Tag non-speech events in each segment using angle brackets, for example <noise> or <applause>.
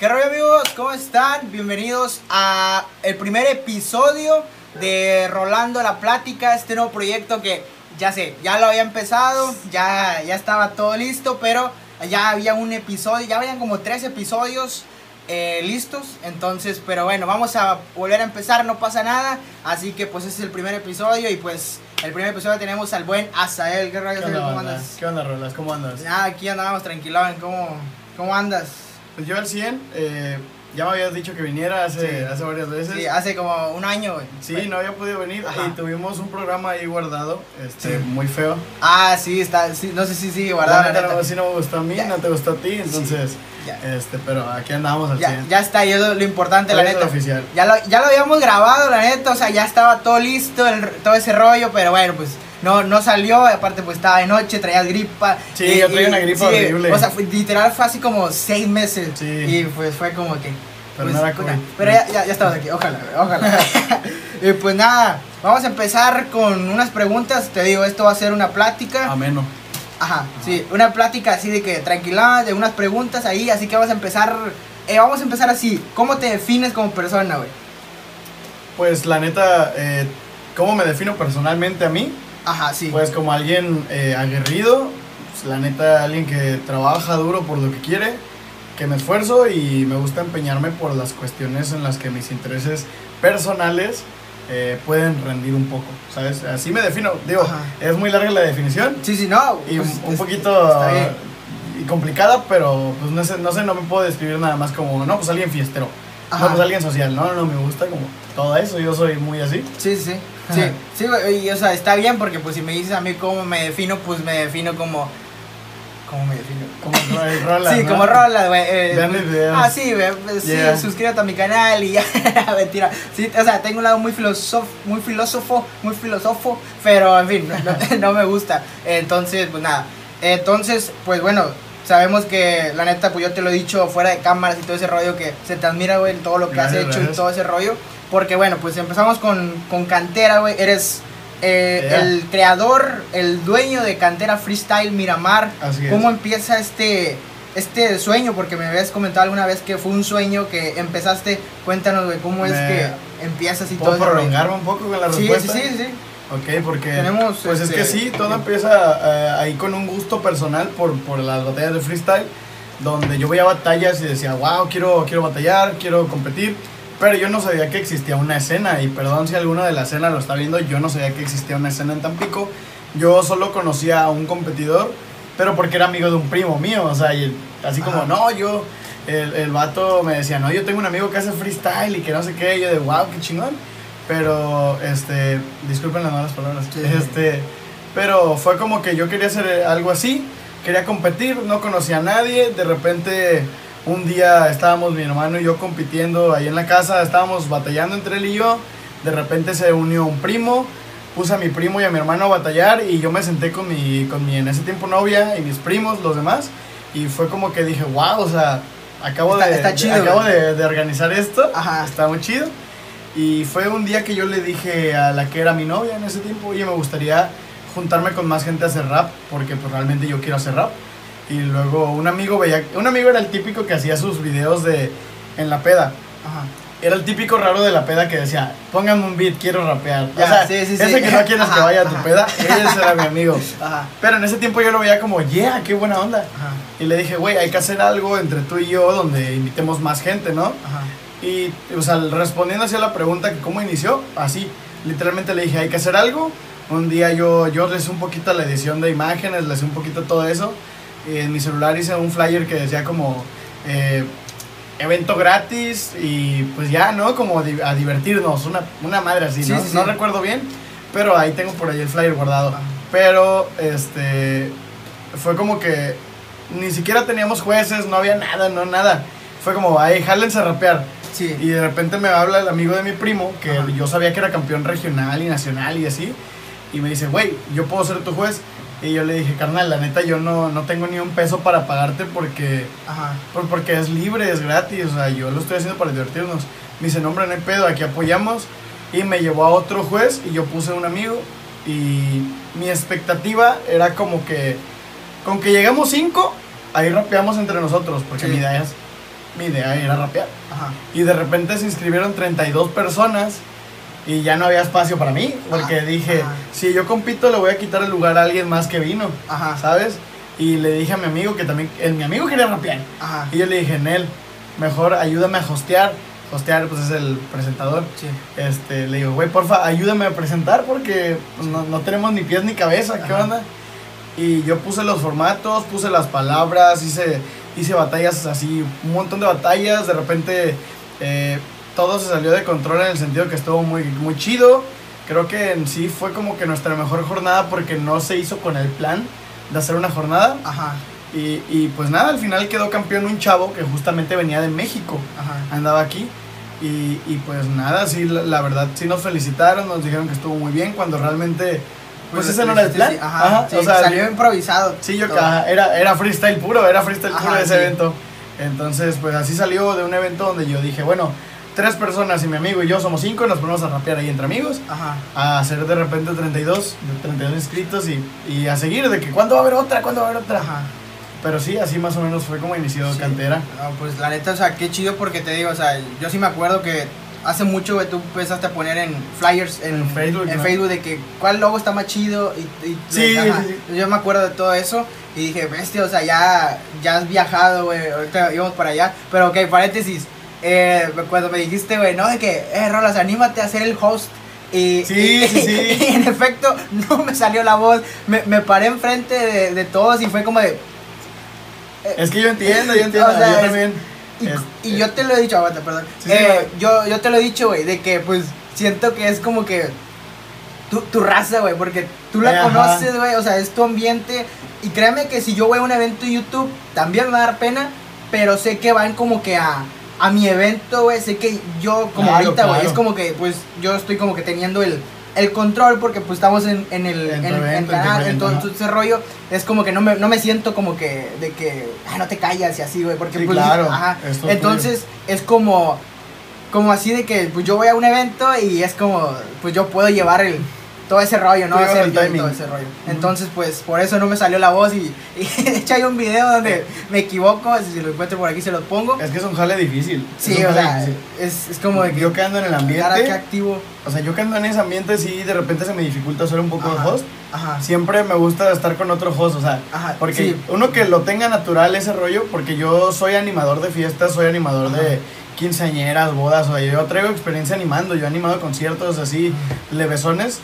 ¿Qué rollo amigos? ¿Cómo están? Bienvenidos a el primer episodio de Rolando la Plática, este nuevo proyecto que ya sé, ya lo había empezado, ya, ya estaba todo listo, pero ya había un episodio, ya habían como tres episodios eh, listos, entonces, pero bueno, vamos a volver a empezar, no pasa nada, así que pues ese es el primer episodio y pues el primer episodio tenemos al buen Azael, ¿qué rollo? ¿Qué onda, ¿Cómo andas? ¿Qué onda, Rolas? ¿Cómo andas? Nada, aquí andábamos tranquilos, ¿cómo, cómo andas? Pues yo al 100, eh, ya me habías dicho que viniera hace, Sí. hace varias veces. Sí, hace como un año, güey. Sí, no había podido venir Ajá. y tuvimos un programa ahí guardado, este, Sí. muy feo. Ah, sí, está, sí, no sé si sigue La guardado. neta, la no, neta. sí no me gustó a mí, Ya. no te gustó a ti, entonces, Ya, este, pero aquí andamos al ya, 100. ya está, y es lo, importante, la Hoy neta. oficial. Ya lo, ya lo habíamos grabado, la neta, o sea, ya estaba todo listo, el- todo ese rollo, pero bueno, pues no, no salió, aparte pues estaba de noche, traías gripa. Sí, yo traía una gripa horrible. O sea, fue- literal fue así como seis meses. Sí. Y pues fue como que... Pero pues, no era COVID. Pero ya, ya, ya estamos aquí, ojalá, ojalá. <laughs> y pues nada, vamos a empezar con unas preguntas, te digo, esto va a ser una plática. Ameno. Ajá, sí, una plática así de que tranquila, de unas preguntas ahí, así que vamos a empezar, eh, vamos a empezar así, ¿cómo te defines como persona, güey? Pues la neta, eh, ¿cómo me defino personalmente a mí? Ajá, sí. Pues como alguien eh, aguerrido, pues, la neta, alguien que trabaja duro por lo que quiere, que me esfuerzo y me gusta empeñarme por las cuestiones en las que mis intereses personales eh, pueden rendir un poco, ¿sabes? Así me defino. Digo, Ajá. es muy larga la definición sí, sí, no. y pues, un, poquito y complicada, pero pues no sé, no sé, no me puedo describir nada más como, no, pues alguien fiestero, Ajá. no, pues alguien social, no, no, no, me gusta como todo eso, yo soy muy así. Sí, sí, sí. Sí, güey, y o sea, está bien porque pues si me dices a mí cómo me defino, pues me defino como... ¿Cómo me defino? Como el rola, sí, ¿no? como rola, güey. eh, Vean mis videos. Ah, sí, güey. pues, Yeah. Sí, suscríbete a mi canal y ya. <laughs> Mentira. Sí, o sea, tengo un lado muy filósofo, muy filósofo, muy filósofo, pero en fin, no, no- <laughs> no me gusta. Entonces, pues nada. Entonces, pues bueno, sabemos que la neta, pues yo te lo he dicho fuera de cámaras y todo ese rollo que se te admira, güey, todo lo que Gracias, has hecho y gracias. todo ese rollo. Porque bueno, pues empezamos con, con Cantera, güey. Eres eh, Yeah. el creador, el dueño de Cantera Freestyle Miramar. Así es. ¿Cómo empieza este, este sueño? Porque me habías comentado alguna vez que fue un sueño que empezaste. Cuéntanos, güey, cómo es que empiezas y todo ¿Puedo ese rollo? prolongarme un poco con la Sí, sí, sí. Ok, porque Tenemos, pues este, es que sí, todo empieza eh, ahí con un gusto personal por, por las batallas de freestyle, donde yo veía batallas y decía, wow, quiero, quiero batallar, quiero competir, pero yo no sabía que existía una escena, y perdón si alguno de la escena lo está viendo, yo no sabía que existía una escena en Tampico, yo solo conocía a un competidor, pero porque era amigo de un primo mío, o sea, y así como, Ajá. no, yo, el, el vato me decía, no, yo tengo un amigo que hace freestyle y que no sé qué, y yo de, wow, qué chingón. Pero, este, disculpen las malas palabras. Sí. Este, pero fue como que yo quería hacer algo así, quería competir, no conocía a nadie. De repente, un día estábamos mi hermano y yo compitiendo ahí en la casa, estábamos batallando entre él y yo. De repente se unió un primo, puse a mi primo y a mi hermano a batallar y yo me senté con mi, con mi en ese tiempo novia y mis primos, los demás. Y fue como que dije, wow, o sea, acabo, Está- de, está chido, acabo de, de organizar esto. Ajá. Está muy chido. Y fue un día que yo le dije a la que era mi novia en ese tiempo, oye, me gustaría juntarme con más gente a hacer rap, porque pues realmente yo quiero hacer rap. Y luego un amigo veía, un amigo era el típico que hacía sus videos de en la peda. Ajá. Era el típico raro de la peda que decía, pónganme un beat, quiero rapear. O sea, sí, sí, sí. ese que no quieres que Ajá, vaya a tu peda, ese era mi amigo. <laughs> Pero en ese tiempo yo lo veía como, yeah, qué buena onda. Y le dije, güey, hay que hacer algo entre tú y yo donde invitemos más gente, ¿no? Y, o sea, respondiendo hacia la pregunta que cómo inició, así, literalmente le dije, hay que hacer algo. Un día yo, yo le hice un poquito la edición de imágenes, le hice un poquito todo eso. Y en mi celular hice un flyer que decía como, eh, evento gratis y pues ya, ¿no? Como a divertirnos, una, una madre así, Sí, ¿no? sí, sí. No recuerdo bien, pero ahí tengo por ahí el flyer guardado. Pero, este, fue como que ni siquiera teníamos jueces, no había nada, no nada. Fue como, ay, jálense a rapear. Sí. Y de repente me habla el amigo de mi primo, que Ajá. yo sabía que era campeón regional y nacional y así. Y me dice, güey, yo puedo ser tu juez. Y yo le dije, carnal, la neta, yo no, no tengo ni un peso para pagarte porque, Ajá. por- porque es libre, es gratis. O sea, yo lo estoy haciendo para divertirnos. Me dice, no, hombre, no hay pedo, aquí apoyamos. Y me llevó a otro juez y yo puse un amigo. Y mi expectativa era como que, con que llegamos cinco, ahí rapeamos entre nosotros. Porque Sí. mi idea es mi idea era rapear. Ajá. Y de repente se inscribieron 32 personas y ya no había espacio para mí, porque Ajá. dije, Ajá. si yo compito le voy a quitar el lugar a alguien más que vino, Ajá. ¿sabes? Y le dije a mi amigo que también, el, mi amigo quería rapear. Ajá. Y yo le dije, Nel, mejor ayúdame a hostear. Hostear, pues es el presentador. Sí. Este, le digo, güey, porfa, ayúdame a presentar porque pues, no, no tenemos ni pies ni cabeza, ¿qué onda? Y yo puse los formatos, puse las palabras, hice, hice batallas así, un montón de batallas, de repente eh, todo se salió de control en el sentido que estuvo muy, muy chido. Creo que en sí fue como que nuestra mejor jornada porque no se hizo con el plan de hacer una jornada. Ajá. Y, y pues nada, al final quedó campeón un chavo que justamente venía de México Ajá. andaba aquí. Y, y pues nada, sí, la, la verdad, sí nos felicitaron, nos dijeron que estuvo muy bien, cuando realmente, pues, ese no era el plan. sí, Ajá. Ajá, sí, o sea, salió improvisado. sí, yo ajá, era, era freestyle puro, era freestyle puro Ajá, ese sí. evento. Entonces, pues así salió de un evento donde yo dije, bueno, tres personas y mi amigo y yo somos cinco, nos ponemos a rapear ahí entre amigos, Ajá. a hacer de repente 32, de 32 inscritos y, y a seguir de que cuándo va a haber otra, cuándo va a haber otra. Ajá. Pero sí, así más o menos fue como inició Sí. Cantera. No, pues la neta, o sea, qué chido porque te digo, o sea, yo sí me acuerdo que hace mucho, güey, tú empezaste a poner en flyers en, En Facebook, en ¿no? Facebook de que cuál logo está más chido y, y- Sí, ajá. sí, Yo me acuerdo de todo eso y dije, bestia, o sea, ya, ya has viajado, güey, ahorita íbamos para allá, pero ok, paréntesis, eh, cuando me dijiste, güey, no, de que, eh, Rolas, anímate a ser el host. Y, Sí, y- sí, sí. <laughs> y en efecto, <laughs> no me salió la voz. Me, me paré enfrente de, de todos y fue como de. eh, Es que yo entiendo, yo <laughs> entiendo, O sea, yo es- también. Y, Es- y yo te lo he dicho, aguanta, perdón. Sí, Eh, yo, yo te lo he dicho, güey, de que pues siento que es como que tu, tu raza, güey, porque tú la Ajá. conoces, güey, o sea, es tu ambiente. Y créeme que si yo voy a un evento en YouTube, también me va a dar pena, pero sé que van como que a, a mi evento, güey, sé que yo, como Claro, ahorita, güey, claro. es como que pues yo estoy como que teniendo el, el control porque pues estamos en, en el En en, canal, en todo, todo ese rollo, es como que no me, no me siento como que de que, ah, no te callas y así, güey, porque Sí, pues, claro, ajá, entonces es como como así de que pues yo voy a un evento y es como pues yo puedo llevar el todo ese rollo, ¿no? Hacer el timing. todo ese rollo. Entonces, pues por eso no me salió la voz y, <laughs> y de hecho hay un video donde me equivoco, si lo encuentro por aquí se los pongo. Es que es un jale difícil. es Sí, un o sea, es, es como de que yo que ando en el ambiente, activo. o sea, yo que ando en ese ambiente, sí, de repente se me dificulta ser un poco Ajá. host. Ajá. Siempre me gusta estar con otro host, o sea, Ajá, porque sí. uno que lo tenga natural ese rollo, porque yo soy animador de fiestas, soy animador Ajá. de quinceañeras, bodas, o sea, yo traigo experiencia animando, yo he animado conciertos así, levesones,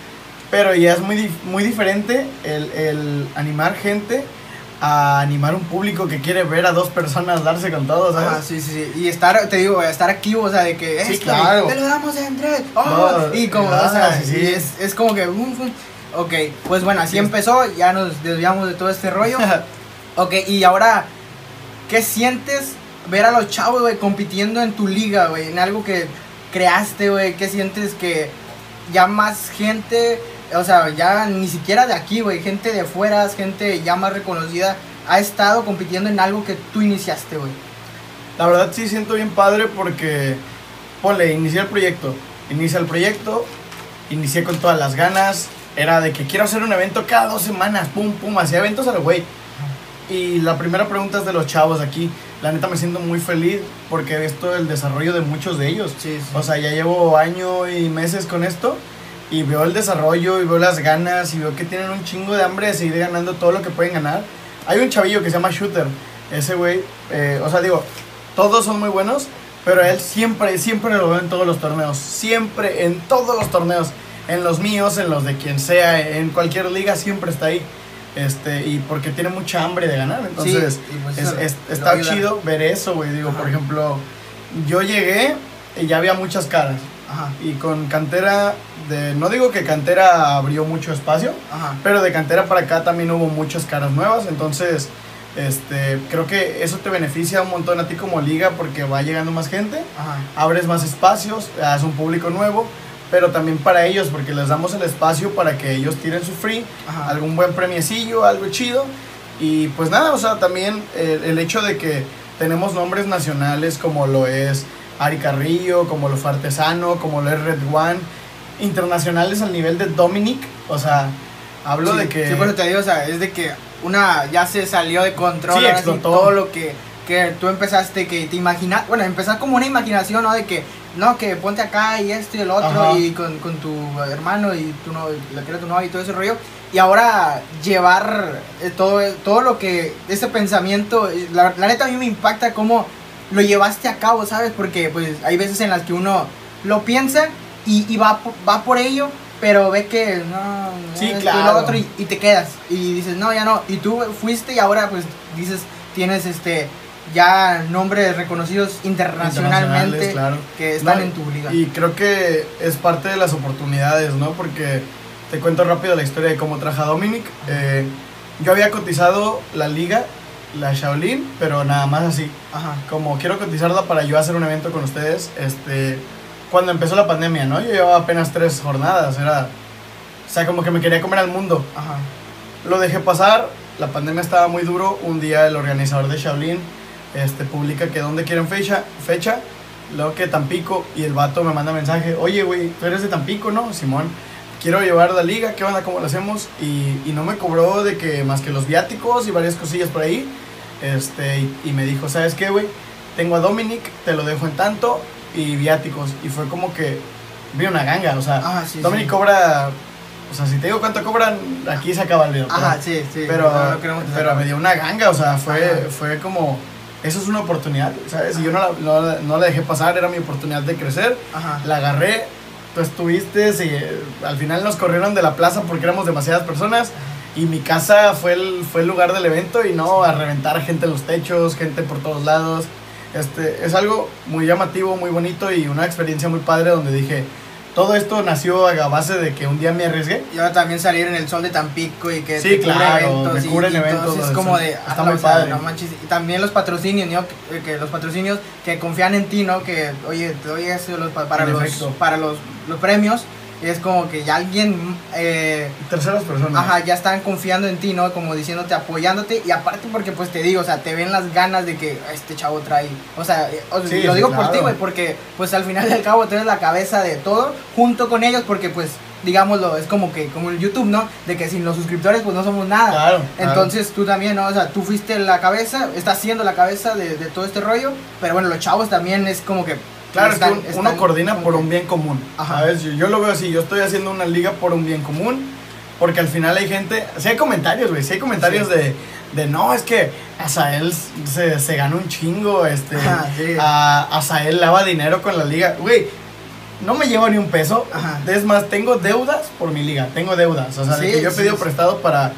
pero ya es muy, muy diferente el, el animar gente a animar un público que quiere ver a dos personas darse con todo, ¿sabes? Ajá, sí, sí, sí. Y estar, te digo, estar activo, o sea, de que Sí, esto, claro. te lo damos en tres. oh, No, y como, ah, o sea, sí, sí. y es, es como que. Ok, pues bueno, así Sí. empezó, ya nos desviamos de todo este rollo. <laughs> ok, y ahora, ¿qué sientes ver a los chavos, güey, compitiendo en tu liga, güey? En algo que creaste, güey. ¿Qué sientes que ya más gente, o sea, ya ni siquiera de aquí, güey, gente de fuera, gente ya más reconocida, ha estado compitiendo en algo que tú iniciaste, güey? La verdad sí siento bien padre porque, ponle, inicié el proyecto. Inicia el proyecto, inicié con todas las ganas. Era de que quiero hacer un evento cada dos semanas, pum, pum, hacía eventos a lo güey. Y la primera pregunta es de los chavos aquí. La neta me siento muy feliz porque he visto el desarrollo de muchos de ellos. Sí, sí. O sea, ya llevo año y meses con esto y veo el desarrollo y veo las ganas y veo que tienen un chingo de hambre de seguir ganando todo lo que pueden ganar. Hay un chavillo que se llama Shooter. Ese güey, eh, o sea, digo, todos son muy buenos, pero él siempre, siempre lo veo en todos los torneos. Siempre, en todos los torneos. En los míos, en los de quien sea, en cualquier liga, siempre está ahí. Este, y porque tiene mucha hambre de ganar. Entonces, Sí, pues es- es- está chido ver eso, güey. Digo, por Ajá. ejemplo, yo llegué y ya había muchas caras. Ajá, Y con cantera, de, no digo que cantera abrió mucho espacio, ajá. pero de cantera para acá también hubo muchas caras nuevas. Entonces, este, creo que eso te beneficia un montón a ti como liga porque va llegando más gente, Ajá. abres más espacios, es un público nuevo, pero también para ellos porque les damos el espacio para que ellos tiren su free, Ajá. algún buen premiecillo, algo chido. Y pues nada, o sea, también eh, el hecho de que tenemos nombres nacionales como lo es Ari Carrillo, como lo fue Artesano, como lo es Red One, internacionales al nivel de Dominic, o sea, hablo sí, de que... Sí, pero te digo, o sea, es de que una ya se salió de control. Sí, explotó. todo lo que que tú empezaste, que te imaginas, bueno, empezar como una imaginación, ¿no? De que, no, que ponte acá y esto y el otro, Ajá. y con, con tu hermano y tu novio, la que era tu novio y todo ese rollo. Y ahora llevar eh, todo, todo lo que, ese pensamiento, eh, la, la neta a mí me impacta cómo lo llevaste a cabo, ¿sabes? Porque pues hay veces en las que uno lo piensa y, y va, va por ello, pero ve que no, Sí, claro. lo otro y, y te quedas y dices, no, ya no. Y tú fuiste y ahora pues dices, tienes este ya nombres reconocidos internacionalmente claro. que están No, en tu liga. Y creo que es parte de las oportunidades, ¿no? Porque te cuento rápido la historia de cómo traje a Dominic. Eh, yo había cotizado la liga, la Shaolin, pero nada más así. Ajá. Como quiero cotizarla para yo hacer un evento con ustedes, este, cuando empezó la pandemia, ¿no? Yo llevaba apenas tres jornadas, era... O sea, como que me quería comer al mundo. Ajá. Lo dejé pasar, la pandemia estaba muy duro. Un día el organizador de Shaolin este, publica que dónde quieren fecha, fecha, luego que Tampico, y el vato me manda mensaje, oye, güey, tú eres de Tampico, ¿no? Simón, quiero llevar la liga, ¿qué onda? ¿Cómo lo hacemos? Y, y no me cobró de que más que los viáticos y varias cosillas por ahí. Este, y, y me dijo, ¿sabes qué, güey? Tengo a Dominic, te lo dejo en tanto, y viáticos. Y fue como que vi una ganga, o sea, Ajá, sí, Dominic sí. cobra, o sea, si te digo cuánto cobran, aquí se acaba el video. pero- Ajá, sí, sí. pero, no queremos pero me dio una ganga, o sea, fue, Ajá. fue como, eso es una oportunidad, ¿sabes? Y yo no la, no, no la dejé pasar, era mi oportunidad de crecer, Ajá. la agarré, tú estuviste, y eh, al final nos corrieron de la plaza porque éramos demasiadas personas. Y mi casa fue el, fue el lugar del evento y no a reventar gente en los techos, gente por todos lados. Este, es algo muy llamativo, muy bonito y una experiencia muy padre donde dije, todo esto nació a base de que un día me arriesgué Y ahora también salir en el sol de Tampico y que Sí, te claro, eventos. me y- cubren y eventos, entonces o es como de. está ah, muy sea, padre. no manches. Y también los patrocinios, ¿no? Que, que los patrocinios que confían en ti, ¿no? Que, oye, te doy pa- para, En los, efecto. para los, los premios. Es como que ya alguien. Eh, terceras personas. Ajá, ya están confiando en ti, ¿no? Como diciéndote, apoyándote. Y aparte porque, pues, te digo, o sea, te ven las ganas de que "Ah, este chavo trae... O sea, eh, Sí, lo digo por ti, güey, porque, pues, al final del cabo, tú eres la cabeza de todo, junto con ellos, porque, pues, digámoslo, es como que, como el YouTube, ¿no? De que sin los suscriptores, pues, no somos nada. Claro, claro. Entonces, tú también, ¿no? O sea, tú fuiste la cabeza, estás siendo la cabeza de, de todo este rollo, pero bueno, los chavos también es como que... Claro, es que están- un- están uno coordina por que- un bien común. Ajá. ¿sabes? Yo, yo lo veo así, yo estoy haciendo una liga por un bien común, porque al final hay gente, sí hay comentarios, güey, sí hay comentarios Sí. de, de, no, es que Azael se, se gana un chingo, este, Ajá, sí. a, Azael lava dinero con la liga, güey. No me llevo ni un peso. Ajá. Es más, tengo deudas por mi liga. Tengo deudas. O sea, de Sí, que yo he pedido prestado para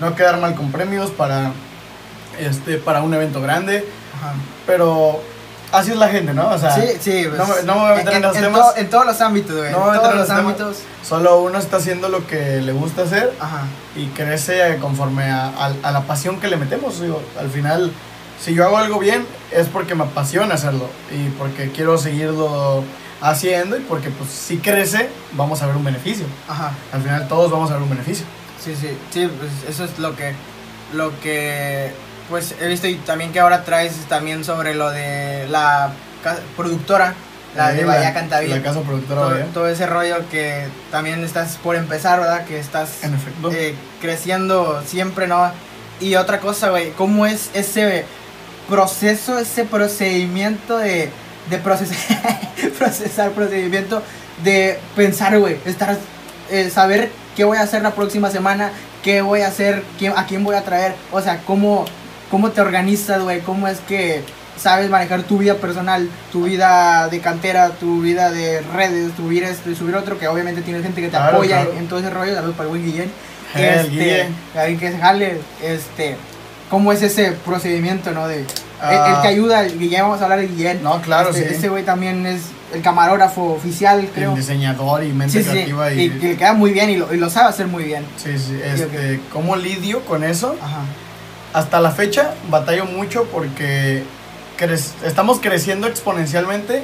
no quedar mal con premios, para, este, para un evento grande. Pero así es la gente, ¿no? O sea, Sí, sí. no me- no me voy a meter en en temas. to- en todos los ámbitos, güey. No en todos los los ámbitos. Solo uno está haciendo lo que le gusta hacer Ajá. y crece conforme a, a- a la pasión que le metemos. Digo, al final, si yo hago algo bien, es porque me apasiona hacerlo y porque quiero seguirlo haciendo y porque pues si crece, vamos a ver un beneficio. Ajá. Al final todos vamos a ver un beneficio. Sí, sí. Sí, pues eso es lo que. Lo que. Pues he visto y también que ahora traes también sobre lo de la productora, la de Eh, Bahía Cantavilla. La casa productora todo, Bahía. todo ese rollo que también estás por empezar, ¿verdad? Que estás En eh, creciendo siempre, ¿no? Y otra cosa, güey, ¿cómo es ese proceso, ese procedimiento de, de procesar, <laughs> procesar, procedimiento de pensar, güey, estar, eh, saber qué voy a hacer la próxima semana, qué voy a hacer, quién, a quién voy a traer, o sea, cómo, cómo te organizas, güey, cómo es que sabes manejar tu vida personal, tu vida de cantera, tu vida de redes, tu vida esto y subir otro, que obviamente tiene gente que te Claro, apoya claro. En, en todo ese rollo, saludos para el buen Guillén. Eh, Este, alguien que se jale, este, ¿cómo es ese procedimiento, no? De, Ah. el que ayuda, el Guillén, vamos a hablar de Guillén. No, claro, Este, sí. Ese güey también es el camarógrafo oficial, creo. El diseñador y mente Sí, sí, creativa y, y, que le queda muy bien y lo, y lo sabe hacer muy bien. sí, sí, este, cómo lidio con eso. Ajá. Hasta la fecha batallo mucho porque crec- estamos creciendo exponencialmente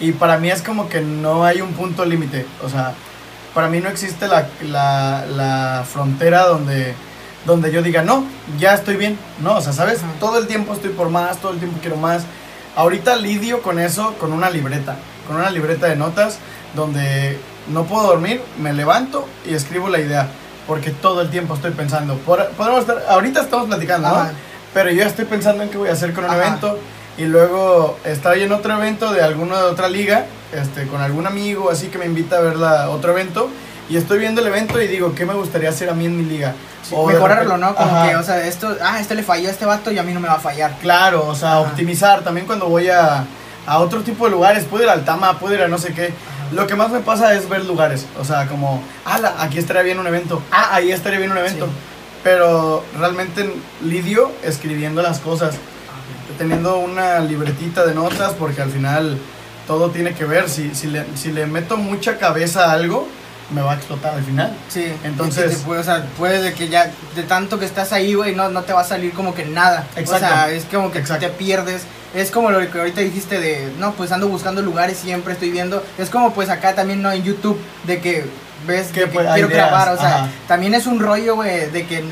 y para mí es como que no hay un punto límite. O sea, para mí no existe la, la, la frontera donde, donde yo diga, no, ya estoy bien. No, o sea, ¿sabes? Todo el tiempo estoy por más, todo el tiempo quiero más. Ahorita lidio con eso con una libreta, con una libreta de notas donde no puedo dormir, me levanto y escribo la idea. Porque todo el tiempo estoy pensando. Podemos estar, ahorita estamos platicando, ¿no? Pero yo estoy pensando en qué voy a hacer con un Ajá. evento. Y luego estoy en otro evento de alguna de otra liga, este, con algún amigo, así que me invita a ver la, otro evento. Y estoy viendo el evento y digo, ¿qué me gustaría hacer a mí en mi liga? Sí, O mejorarlo, repente- ¿no? Como Ajá. que, o sea, esto, ah, esto le falló a este vato y a mí no me va a fallar. Claro, o sea, Ajá. optimizar. También cuando voy a, a otro tipo de lugares, puedo ir al Tama, puedo ir a no sé qué. Lo que más me pasa es ver lugares. O sea, como, ah, aquí estaría bien un evento. Ah, ahí estaría bien un evento. Sí. Pero realmente lidio escribiendo las cosas, teniendo una libretita de notas, porque al final todo tiene que ver. Si, si, le, si le meto mucha cabeza a algo, me va a explotar al final. Sí, Entonces- te puede, o sea, puede de que ya, de tanto que estás ahí, güey, no, no te va a salir como que nada. Exacto. O sea, es como que Exacto. te pierdes. Es como lo que ahorita dijiste de, no, pues ando buscando lugares, siempre estoy viendo. Es como pues acá también, ¿no? En YouTube, de que ves Que, pues, quiero ideas, grabar, o sea, también es un rollo, güey, de que...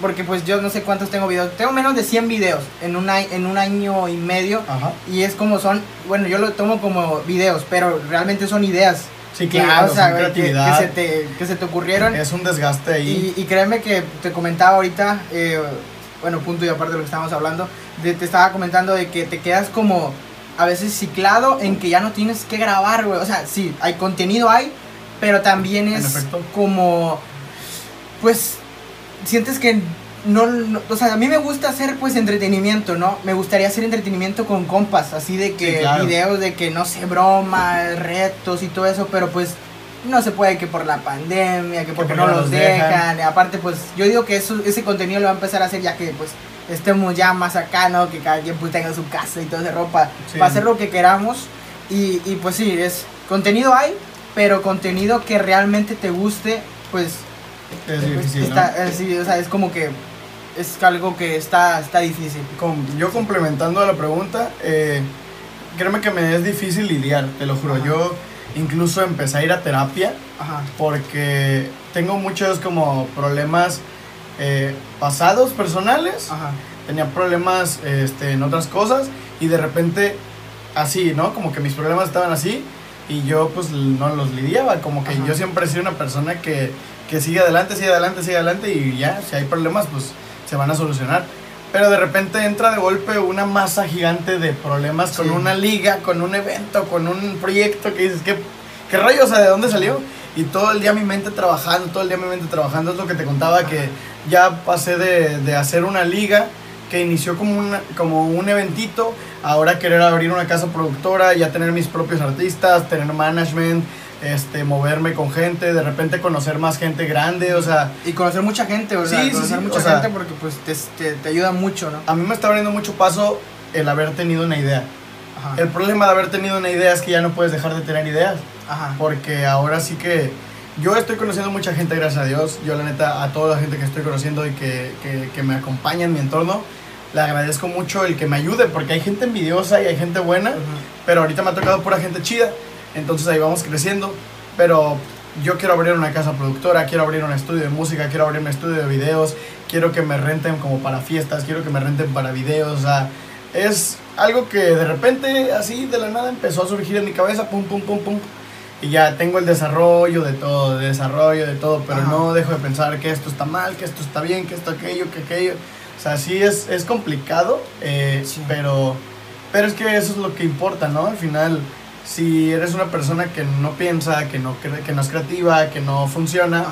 Porque pues yo no sé cuántos tengo videos. Tengo menos de 100 videos en en un año y medio. Ajá. Y es como son, bueno, yo lo tomo como videos, pero realmente son ideas. Sí, claro, o sea, güey, que- se te, que se te ocurrieron. Es un desgaste ahí. Y, y créeme que te comentaba ahorita, eh, bueno, punto y aparte de lo que estábamos hablando, de- te estaba comentando de que te quedas como a veces ciclado en que ya no tienes que grabar, güey. O sea, sí, hay contenido, hay, pero también es como, pues, sientes que no, no- o sea, a mí me gusta hacer pues entretenimiento, ¿no? Me gustaría hacer entretenimiento con compas, así de que Sí, claro. videos de que no sé, bromas, retos y todo eso, pero pues no se puede que por la pandemia, que porque porque no no los dejan. aparte pues yo digo que eso, ese contenido lo va a empezar a hacer ya que pues estemos ya más acá, ¿no? Que cada quien pues tenga su casa y todo ese ropa, Sí. para hacer lo que queramos y, y pues sí, es contenido hay, pero contenido que realmente te guste, pues Es difícil, eh, o sea, es como que es algo que está, está difícil. Yo complementando a la pregunta, eh, créeme que me es difícil lidiar, te lo juro. Ajá. Yo incluso empecé a ir a terapia Ajá. porque tengo muchos como problemas eh, pasados personales, Ajá. tenía problemas este, en otras cosas y de repente así, ¿no? Como que mis problemas estaban así y yo pues no los lidiaba, como que Ajá. yo siempre he sido una persona que, que sigue adelante, sigue adelante, sigue adelante y ya, si hay problemas pues se van a solucionar. Pero de repente entra de golpe una masa gigante de problemas con Sí. una liga, con un evento, con un proyecto que dices, ¿qué, qué rollo? O sea, ¿de dónde salió? Y todo el día mi mente trabajando, todo el día mi mente trabajando. Es lo que te contaba, que ya pasé de, de hacer una liga que inició como, una, como un eventito, ahora querer abrir una casa productora, ya tener mis propios artistas, tener management, este, moverme con gente, de repente conocer más gente grande, o sea, Y conocer mucha gente, sea, Sí, sí, conocer sí, mucha o sea- gente porque pues te, te, te ayuda mucho, ¿no? a mí me está abriendo mucho paso el haber tenido una idea. Ajá. El problema de haber tenido una idea es que ya no puedes dejar de tener ideas. Ajá. Porque ahora sí que yo estoy conociendo mucha gente, gracias a Dios. Yo la neta, a toda la gente que estoy conociendo y que, que, que me acompaña en mi entorno, le agradezco mucho el que me ayude, porque hay gente envidiosa y hay gente buena, pero ahorita me ha tocado pura gente chida. Entonces ahí vamos creciendo. Pero yo quiero abrir una casa productora, quiero abrir un estudio de música, quiero abrir un estudio de videos, quiero que me renten como para fiestas, quiero que me renten para videos, o sea, es algo que de repente así de la nada empezó a surgir en mi cabeza, pum, pum, pum, pum. Y ya tengo el desarrollo de todo, de desarrollo de todo, pero Ajá. no dejo de pensar que esto está mal, que esto está bien, que esto aquello, que aquello. O sea, sí es, es complicado, eh, Sí. pero, pero es que eso es lo que importa, ¿no? Al final, si eres una persona que no piensa, que no, que no es creativa, que no funciona,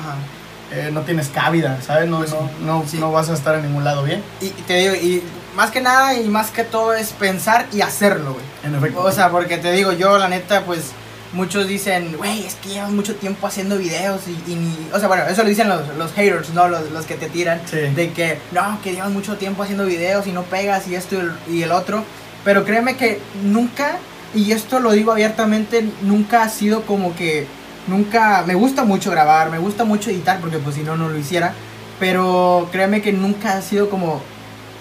eh, no tienes cabida, ¿sabes? No, Pues no, no, Sí. no vas a estar en ningún lado bien. Y, y te digo, y más que nada y más que todo es pensar y hacerlo, güey. En efecto. O sea, porque te digo, yo la neta, pues muchos dicen, güey, es que llevas mucho tiempo haciendo videos y, y ni... O sea, bueno, eso lo dicen los, los haters, ¿no? Los, los que te tiran. Sí. De que, no, que llevas mucho tiempo haciendo videos y no pegas y esto y el, y el otro. Pero créeme que nunca, y esto lo digo abiertamente, nunca ha sido como que... Nunca... Me gusta mucho grabar, me gusta mucho editar, porque pues si no, no lo hiciera. Pero créeme que nunca ha sido como...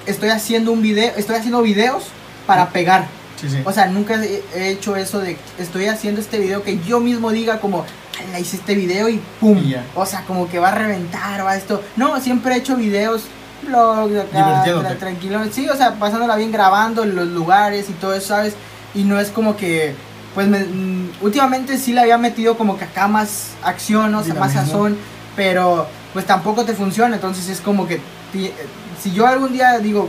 Estoy haciendo un video, estoy haciendo videos para pegar. sí, sí. O sea, nunca he he hecho eso de estoy haciendo este video que yo mismo diga como, "Ala, hice este video y pum. Y. O sea, como que va a reventar, va esto. No, siempre he hecho videos, vlogs acá, tranquilo. Sí, o sea, pasándola bien grabando en los lugares y todo eso, ¿sabes? Y no es como que, pues me- mm, últimamente sí le había metido como que acá más acción, o sea, más sazón, pero pues tampoco te funciona, entonces es como que ti- si yo algún día digo,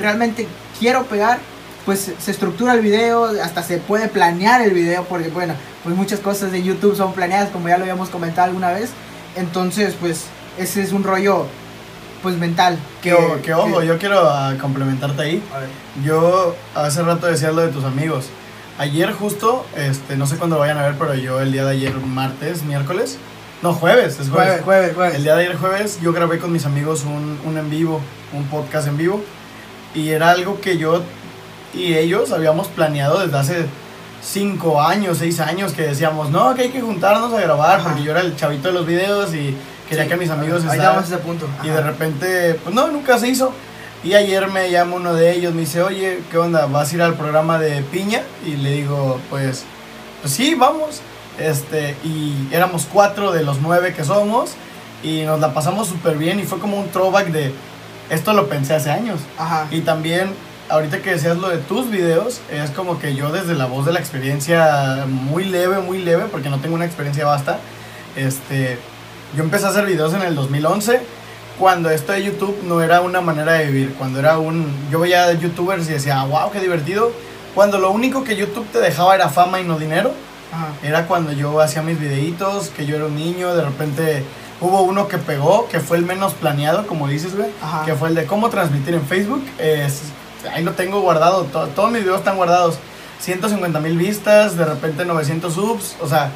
realmente quiero pegar, pues se estructura el video, hasta se puede planear el video, porque bueno, pues muchas cosas de YouTube son planeadas, como ya lo habíamos comentado alguna vez. Entonces, pues ese es un rollo, pues mental. Que, que ojo, que- yo quiero ah, complementarte ahí. A ver. Yo hace rato decías lo de tus amigos. Ayer justo, este, no sé cuándo vayan a ver, pero yo el día de ayer, martes, miércoles, no, jueves, es jueves. Jueves, jueves, jueves. El día de ayer jueves yo grabé con mis amigos un, un en vivo, un podcast en vivo. Y era algo que yo y ellos habíamos planeado desde hace cinco años, seis años, que decíamos, no, que hay que juntarnos a grabar, Ajá. porque yo era el chavito de los videos y quería Sí, que mis amigos Ahí estaban- vamos a ese punto. y de repente, pues no, nunca se hizo. Y ayer me llama uno de ellos, me dice, oye, ¿qué onda? ¿Vas a ir al programa de Piña? Y le digo, pues, pues sí, vamos. Este, y éramos cuatro de los nueve que somos. Y nos la pasamos súper bien. Y fue como un throwback de, esto lo pensé hace años. Ajá. Y también, ahorita que decías lo de tus videos, es como que yo desde la voz de la experiencia muy leve, muy leve, porque no tengo una experiencia vasta, este, yo empecé a hacer videos en el 2011, cuando esto de YouTube no era una manera de vivir, cuando era un... Yo veía youtubers y decía, wow, qué divertido, cuando lo único que YouTube te dejaba era fama y no dinero, Ajá. era cuando yo hacía mis videitos, que yo era un niño, de repente hubo uno que pegó, que fue el menos planeado, como dices, güey, que fue el de cómo transmitir en Facebook. Ahí lo tengo guardado, to- todos mis videos están guardados. 150 mil vistas, de repente 900 subs, o sea,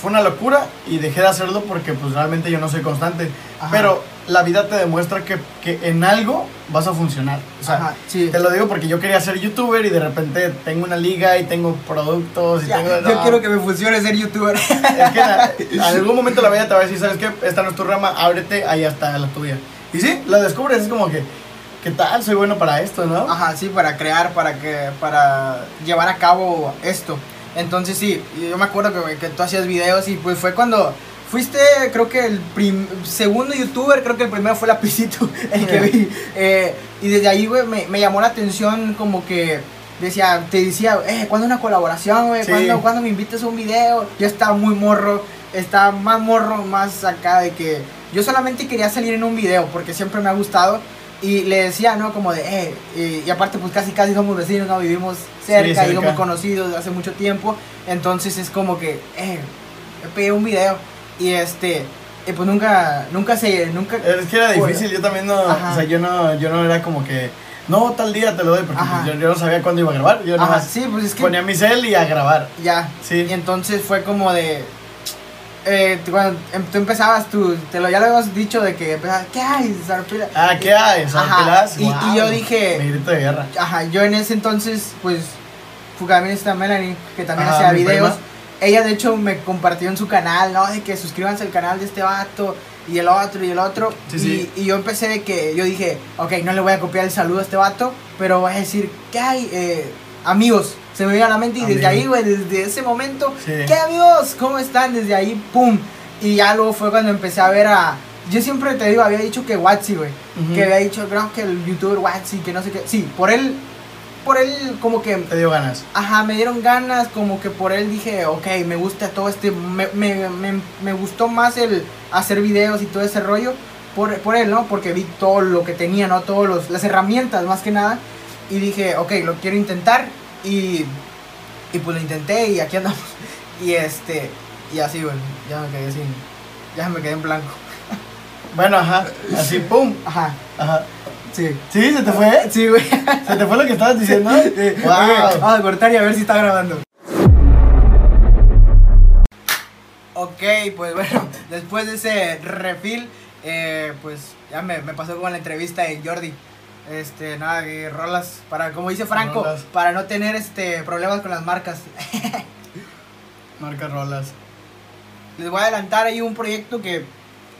fue una locura y dejé de hacerlo porque pues realmente yo no soy constante. Ajá. Pero la vida te demuestra que, que en algo vas a funcionar. O sea, Ajá, sí. te lo digo porque yo quería ser youtuber y de repente tengo una liga y tengo productos y Ya, tengo... yo no. quiero que me funcione ser youtuber. Es que en <laughs> algún momento la vida te va a decir, ¿sabes qué? Esta no es tu rama, ábrete, ahí está la tuya. Y sí, la descubres, es como que, ¿qué tal? Soy bueno para esto, ¿no? Ajá, sí, para crear, para que, para llevar a cabo esto. Entonces sí, yo me acuerdo que, que tú hacías videos y pues fue cuando fuiste, creo que el prim- segundo youtuber, creo que el primero fue Lapicito, <laughs> el que vi. Eh, y desde ahí, güey, me, me llamó la atención como que decía, te decía, eh, ¿cuándo una colaboración, güey? Sí. ¿Cuándo, ¿Cuándo me invitas a un video? Yo estaba muy morro, estaba más morro, más acá de que yo solamente quería salir en un video porque siempre me ha gustado. Y le decía, ¿no? Como de, eh, y, y aparte pues casi casi somos vecinos, ¿no? Vivimos cerca, y cerca. somos conocidos hace mucho tiempo. Entonces es como que, eh, pegué un video. Y este, y pues nunca, nunca se, nunca... Es que era difícil, yo también no, Ajá. o sea, yo no, yo no era como que, no, tal día te lo doy, porque pues, yo, yo no sabía cuándo iba a grabar, yo Ajá, sí, pues es que... ponía mi cel y a grabar. Ya. Sí. Y entonces fue como de. Eh, cuando em- tú empezabas, tú, te lo ya lo habíamos dicho de que empezabas, ¿qué hay? Zarpila?" Ah, ¿qué hay? Ajá, ¿Sarpelas? y- y yo dije- Mi grito de guerra. Ajá, yo en ese entonces, pues, también está Melanie, que también Ajá, hacía videos. prima. Ella, de hecho, me compartió en su canal, ¿no? De que suscríbanse al canal de este vato, y el otro, y el otro. Sí, y, sí. y yo empecé de que, yo dije, ok, no le voy a copiar el saludo a este vato, pero voy a decir, ¿qué hay? Eh, amigos, se me vino a la mente, y desde ahí, güey, desde ese momento, Sí. ¿qué amigos? ¿Cómo están? Desde ahí, pum. Y ya luego fue cuando empecé a ver a. Yo siempre te digo, había dicho que Watsi, güey. Ujú. Que había dicho, creo que el youtuber Watsi, que no sé qué. Sí, por él. Por él, como que. Te dio ganas. Ajá, me dieron ganas, como que por él dije, ok, me gusta todo este. Me, me, me, me gustó más el hacer videos y todo ese rollo. Por, por él, ¿no? Porque vi todo lo que tenía, ¿no? Todas las herramientas, más que nada. Y dije, ok, lo quiero intentar. Y, y pues lo intenté y aquí andamos. <laughs> Y este. Y así, güey. Ya me quedé sin. Ya me quedé en blanco. <laughs> Bueno, ajá, así, pum, Ajá, ajá. sí. ¿Sí? ¿Se te fue? Sí, güey. <laughs> ¿Se te fue lo que estabas diciendo? Sí. Wow. Vamos a cortar y a ver si está grabando. Ok, pues bueno, después de ese refil, eh, pues ya me, me pasó como la entrevista de Jordi. Este, nada, que rolas para, como dice Franco, Rolas. para no tener este problemas con las marcas. <laughs> Marca rolas. Les voy a adelantar ahí un proyecto que,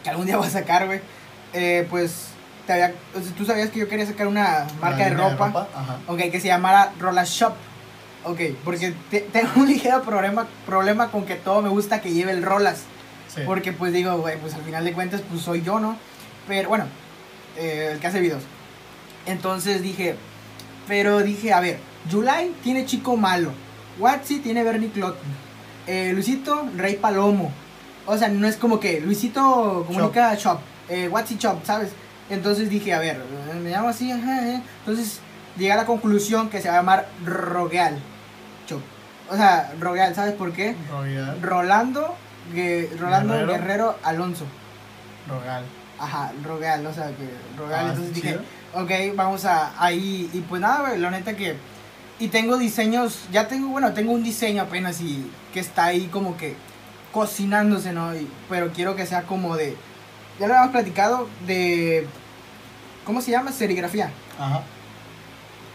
que algún día voy a sacar, güey. Eh, pues, te había- o sea, tú sabías que yo quería sacar una marca de ropa. Ajá. Ok, que se llamara Rola Shop. Ok, porque te- tengo un ligero problema, problema con que todo me gusta que lleve el Rolas. Sí. Porque pues digo, güey, pues al final de cuentas pues soy yo, ¿no? Pero bueno, eh, el que hace videos. Entonces dije, pero dije, a ver, July tiene Chico Malo, Watsi tiene Bernie Clotten, eh, Luisito Rey Palomo. O sea, no es como que Luisito comunica Shop, eh, Watsi Shop, ¿sabes? Entonces dije, a ver, me llamo así, ajá, eh. Entonces llegué a la conclusión que se va a llamar Rogueal. Chop. O sea, Rogueal, ¿sabes por qué? Rogal. Rolando, Gue- Rolando Guerrero. Guerrero. Alonso. Rogal. Ajá, Rogueal, o sea, que Rogueal. Ah, Entonces dije, chido. Ok, vamos a ahí. Y pues nada, güey, la neta que. Y tengo diseños, ya tengo, bueno, tengo un diseño apenas y que está ahí como que cocinándose, ¿no? Y- pero quiero que sea como de. Ya lo habíamos platicado de. ¿Cómo se llama? Serigrafía. Ajá.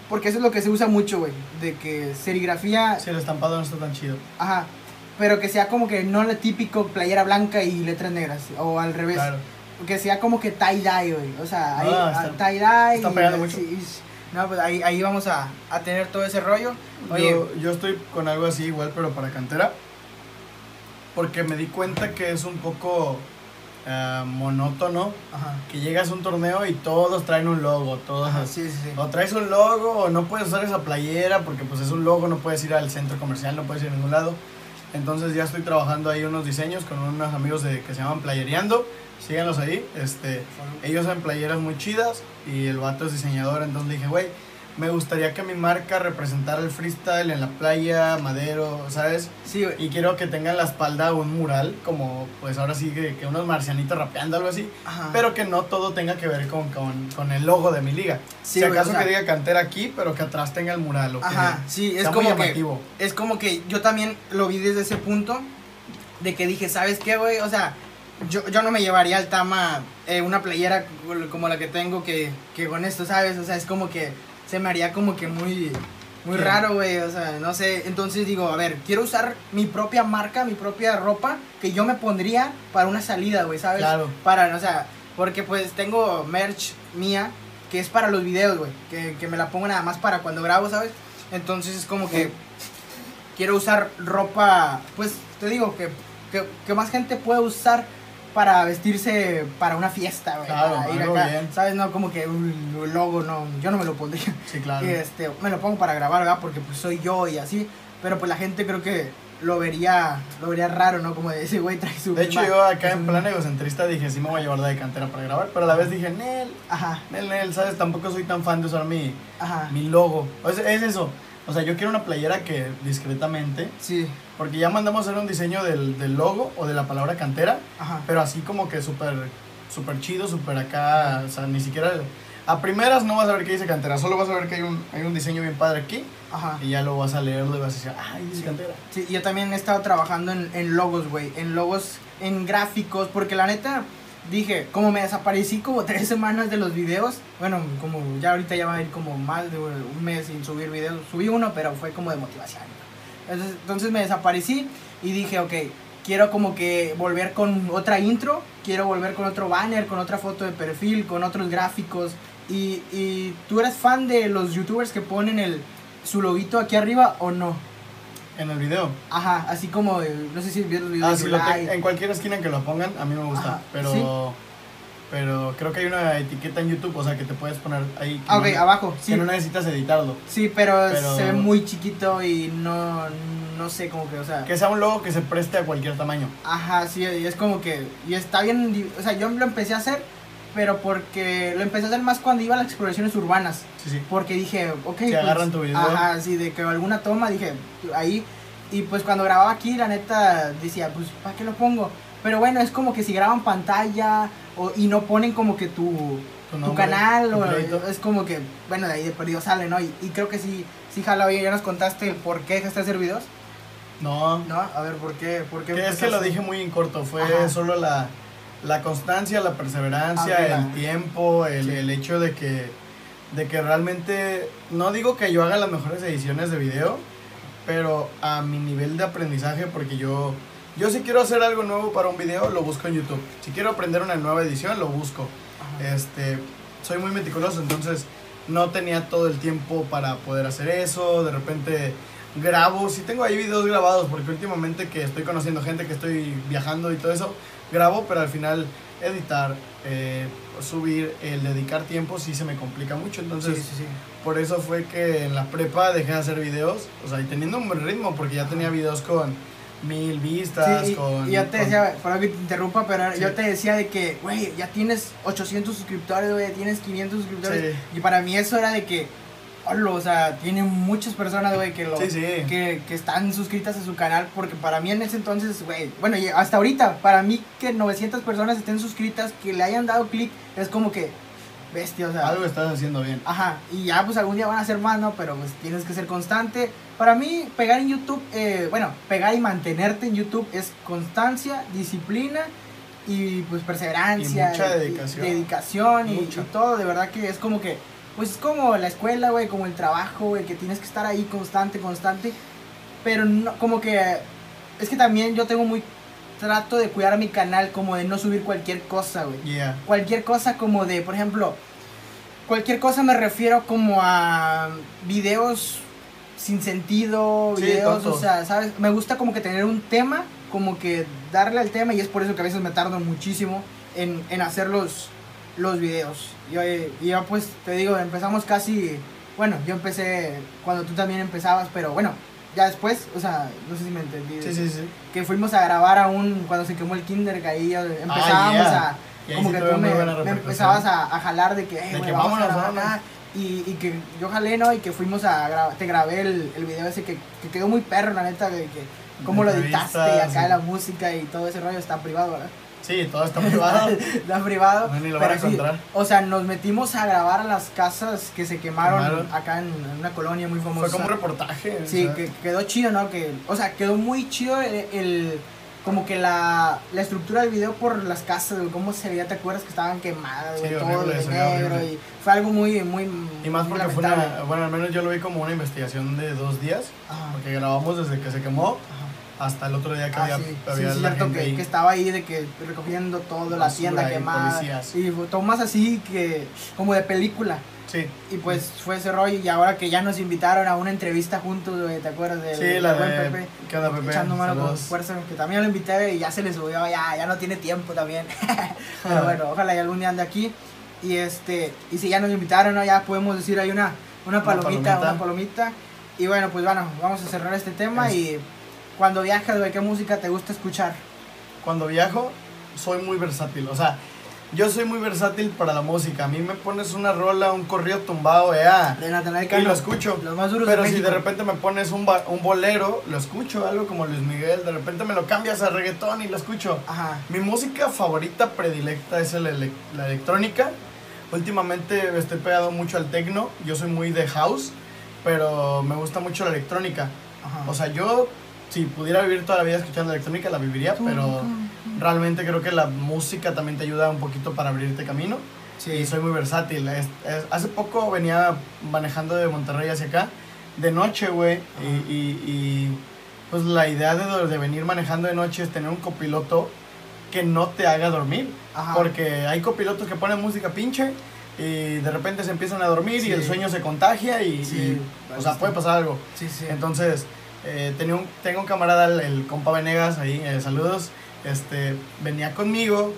Porque eso es lo que se usa mucho, güey. De que serigrafía. Sí, el estampado no está tan chido. Ajá. Pero que sea como que no lo típico playera blanca y letras negras. O al revés. Claro. Que sea como que tie-dye, güey. O sea, ahí, Ah, ah, está- tie-dye. está y- pegando mucho. sí, no, pues ahí, ahí vamos a, a tener todo ese rollo. Oye, Yo, yo estoy con algo así igual, pero para cantera. Porque me di cuenta que es un poco eh, monótono. ajá. Que llegas a un torneo y todos traen un logo. Todos Ajá, sí, sí. O traes un logo o no puedes usar esa playera porque pues es un logo, no puedes ir al centro comercial, no puedes ir a ningún lado. Entonces ya estoy trabajando ahí unos diseños con unos amigos de, que se llaman Playereando. Síganlos ahí. Este, ellos hacen playeras muy chidas y el vato es diseñador. Entonces le dije, güey, me gustaría que mi marca representara el freestyle en la playa, madero, ¿sabes? Sí, güey. Y quiero que tenga en la espalda un mural, como pues ahora sí que, que unos marcianitos rapeando, algo así. Ajá. Pero que no todo tenga que ver con, con, con el logo de mi liga. Sí, si güey, acaso o sea- que diga cantera aquí, pero que atrás tenga el mural. o que Ajá, sí, es sea muy como que. Es como que yo también lo vi desde ese punto. De que dije, ¿sabes qué, güey? O sea, yo, yo no me llevaría al Tama eh, una playera como la que tengo que, que con esto, ¿sabes? O sea, es como que se me haría como que muy, muy Sí. raro, güey. O sea, no sé. Entonces digo, a ver, quiero usar mi propia marca, mi propia ropa que yo me pondría para una salida, güey, ¿sabes? Claro. Para, o sea, porque pues tengo merch mía que es para los videos, güey. Que, que me la pongo nada más para cuando grabo, ¿sabes? Entonces es como que quiero usar ropa, pues te digo, que, que, que más gente puede usar para vestirse para una fiesta, güey. Claro, para ir acá, bien. ¿sabes? No, como que un logo, no, yo no me lo pondría. Sí, claro. <laughs> Este, me lo pongo para grabar, ¿verdad? Porque pues soy yo y así. Pero pues la gente creo que lo vería, lo vería raro, ¿no? Como de ese güey trae su... De hecho, yo acá en plan egocentrista dije, sí me voy a llevar la de cantera para grabar, pero a la vez dije, Nel, Ajá, Nel, Nel, ¿sabes? Tampoco soy tan fan de usar mi, ajá. mi logo. O sea, es eso. O sea, yo quiero una playera que discretamente, Sí, porque ya mandamos a hacer un diseño del, del logo o de la palabra cantera, ajá. pero así como que súper súper chido, súper acá, o sea, ni siquiera... A primeras no vas a ver qué dice cantera, solo vas a ver que hay un, hay un diseño bien padre aquí Ajá. y ya lo vas a leerlo y vas a decir, ay, dice Sí. cantera. Sí, yo también he estado trabajando en, en logos, güey. En logos, en gráficos. Porque la neta, dije, como me desaparecí como <laughs> tres semanas de los videos. Bueno, como ya ahorita ya va a ir como más de un mes sin subir videos. Subí uno, pero fue como de motivación. Entonces, me desaparecí y dije, ok, quiero como que volver con otra intro. Quiero volver con otro banner, con otra foto de perfil, con otros gráficos. Y, y tú eres fan de los youtubers que ponen el, su loguito aquí arriba o no? En el video. Ajá, así como, no sé si vieron los videos Ah, sí, lo en cualquier esquina que lo pongan, a mí me gusta. Ajá, Pero, ¿sí? Pero creo que hay una etiqueta en YouTube, o sea, que te puedes poner ahí. que Ah, ok, no- abajo, Que sí. no necesitas editarlo. Sí, pero, Pero- se ve muy chiquito y no, no sé, como que, o sea... Que sea un logo que se preste a cualquier tamaño. Ajá, sí, y es como que, y está bien, o sea, yo lo empecé a hacer, pero porque lo empecé a hacer más cuando iba a las exploraciones urbanas, Sí, sí. porque dije, ok, pues, agarran tu video. Ajá, sí, de que alguna toma, dije, ahí, y pues cuando grababa aquí, la neta, decía, pues, ¿para qué lo pongo? Pero bueno, es como que si graban pantalla o, y no ponen como que tu, Tu, canal tu o es como que bueno de ahí de perdido sale no y, y creo que sí sí jala bien ya nos contaste el por qué dejaste de hacer videos No. no a ver por qué por qué es que lo dije muy en corto. Fue Ajá. solo la, la constancia, la perseverancia, Ah, el tiempo, el, Sí. el hecho de que, de que realmente. No digo que yo haga las mejores ediciones de video, pero a mi nivel de aprendizaje, porque yo. Yo si quiero hacer algo nuevo para un video, lo busco en YouTube. Si quiero aprender una nueva edición, lo busco. Ajá. Este, soy muy meticuloso, entonces no tenía todo el tiempo para poder hacer eso. De repente grabo, sí tengo ahí videos grabados, porque últimamente que estoy conociendo gente, que estoy viajando y todo eso, grabo, pero al final editar, eh, subir, el dedicar tiempo sí se me complica mucho. Entonces, sí sí sí por eso fue que en la prepa dejé de hacer videos, o sea, y teniendo un buen ritmo, porque ya tenía videos con mil vistas. Sí, y, con, y yo te con- decía, para que te interrumpa, pero Sí. yo te decía de que, güey, ya tienes 800 suscriptores, güey, tienes 500 suscriptores. Sí. Y para mí eso era de que, hola, o sea, tiene muchas personas, güey, que, lo, que, que están suscritas a su canal. Porque para mí en ese entonces, güey, bueno, y hasta ahorita, para mí que 900 personas estén suscritas, que le hayan dado clic, es como que, bestia, o sea. Algo estás haciendo bien. Ajá, y ya pues algún día van a ser más, ¿no? Pero pues tienes que ser constante. Para mí, pegar en YouTube, eh, bueno, pegar y mantenerte en YouTube es constancia, disciplina y pues perseverancia. Y mucha dedicación. dedicación y todo, de verdad que es como que, pues es como la escuela, güey, como el trabajo, güey, que tienes que estar ahí constante, constante. Pero no, como que, es que también yo tengo muy, trato de cuidar mi canal, como de no subir cualquier cosa, güey Yeah. cualquier cosa como de, por ejemplo, cualquier cosa me refiero como a videos sin sentido, Sí, videos, tonto. o sea, ¿sabes? Me gusta como que tener un tema, como que darle al tema y es por eso que a veces me tardo muchísimo en, en hacer los, los videos. Yo, y yo pues te digo, empezamos casi, bueno, yo empecé cuando tú también empezabas, pero bueno, ya después, o sea, no sé si me entendí. Sí, sí, sí. Que fuimos a grabar aún cuando se quemó el kinder, que ahí empezábamos yeah. a como que tú me, empezabas a, a jalar de que, "Eh, De güey, que vamos a grabar vámonos. acá". Y, y que yo jalé, ¿no? Y que fuimos a grabar, te grabé el, el video ese que, que quedó muy perro, la neta, de que cómo lo editaste y acá sí. la música y todo ese rollo está privado, ¿verdad? Sí, todo está privado. <laughs> Está privado. No, ni lo van a encontrar. o sea, nos metimos a grabar las casas que se quemaron Quemaron. acá en, en una colonia muy famosa. Fue como un reportaje. Sí, o sea, que quedó chido, ¿no? Que, o sea, quedó muy chido el, el- como que la, la estructura del video por las casas, cómo se veía, ¿te acuerdas que estaban quemadas, güey, Sí, todo de negro horrible. y fue algo muy, muy Y más muy porque fue una, bueno, al menos yo lo vi como una investigación de dos días, Ajá, porque grabamos desde que se quemó ajá. Hasta el otro día que Ah, había, sí, sí, había es la cierto gente que, ahí. que estaba ahí de que recogiendo todo, la tienda quemada. policías. Y tomas así que, como de película. Sí, Y pues fue ese rollo y ahora que ya nos invitaron a una entrevista juntos, ¿te acuerdas? Del, sí, la buen de... Pepe? ¿Qué onda, Pepe? echando mano con fuerza, que también lo invité y ya se le subió, ya, ya no tiene tiempo también. <laughs> Pero bueno, ojalá y algún día ande aquí. Y este, y si ya nos invitaron, ¿no? ya podemos decir hay una, una palomita, palomita. una palomita. Y bueno, pues bueno, vamos a cerrar este tema Es- y cuando viajas, güey, ¿qué música te gusta escuchar? Cuando viajo, soy muy versátil, o sea, yo soy muy versátil para la música. A mí me pones una rola, un corrido tumbado, ea, De Natanael y Cano. lo escucho. Los más duros Pero de si de repente me pones un, un bolero, lo escucho, algo como Luis Miguel, de repente me lo cambias a reggaetón y lo escucho. Ajá. Mi música favorita predilecta es el ele- la electrónica. Últimamente estoy pegado mucho al techno, yo soy muy de house, pero me gusta mucho la electrónica. Ajá. O sea, yo si pudiera vivir toda la vida escuchando electrónica la viviría, pero realmente creo que la música también te ayuda un poquito para abrirte camino. sí. Y soy muy versátil. Es- es- hace poco venía manejando de Monterrey hacia acá, de noche, güey. Y, y- y, pues la idea de, de venir manejando de noche es tener un copiloto que no te haga dormir. Ajá. Porque hay copilotos que ponen música pinche y de repente se empiezan a dormir Sí. y el sueño se contagia y, Sí, y, o sea, puede pasar algo. Sí, sí. Entonces, eh, tenía un, tengo un camarada, el, el compa Venegas, ahí, eh, saludos, este, venía conmigo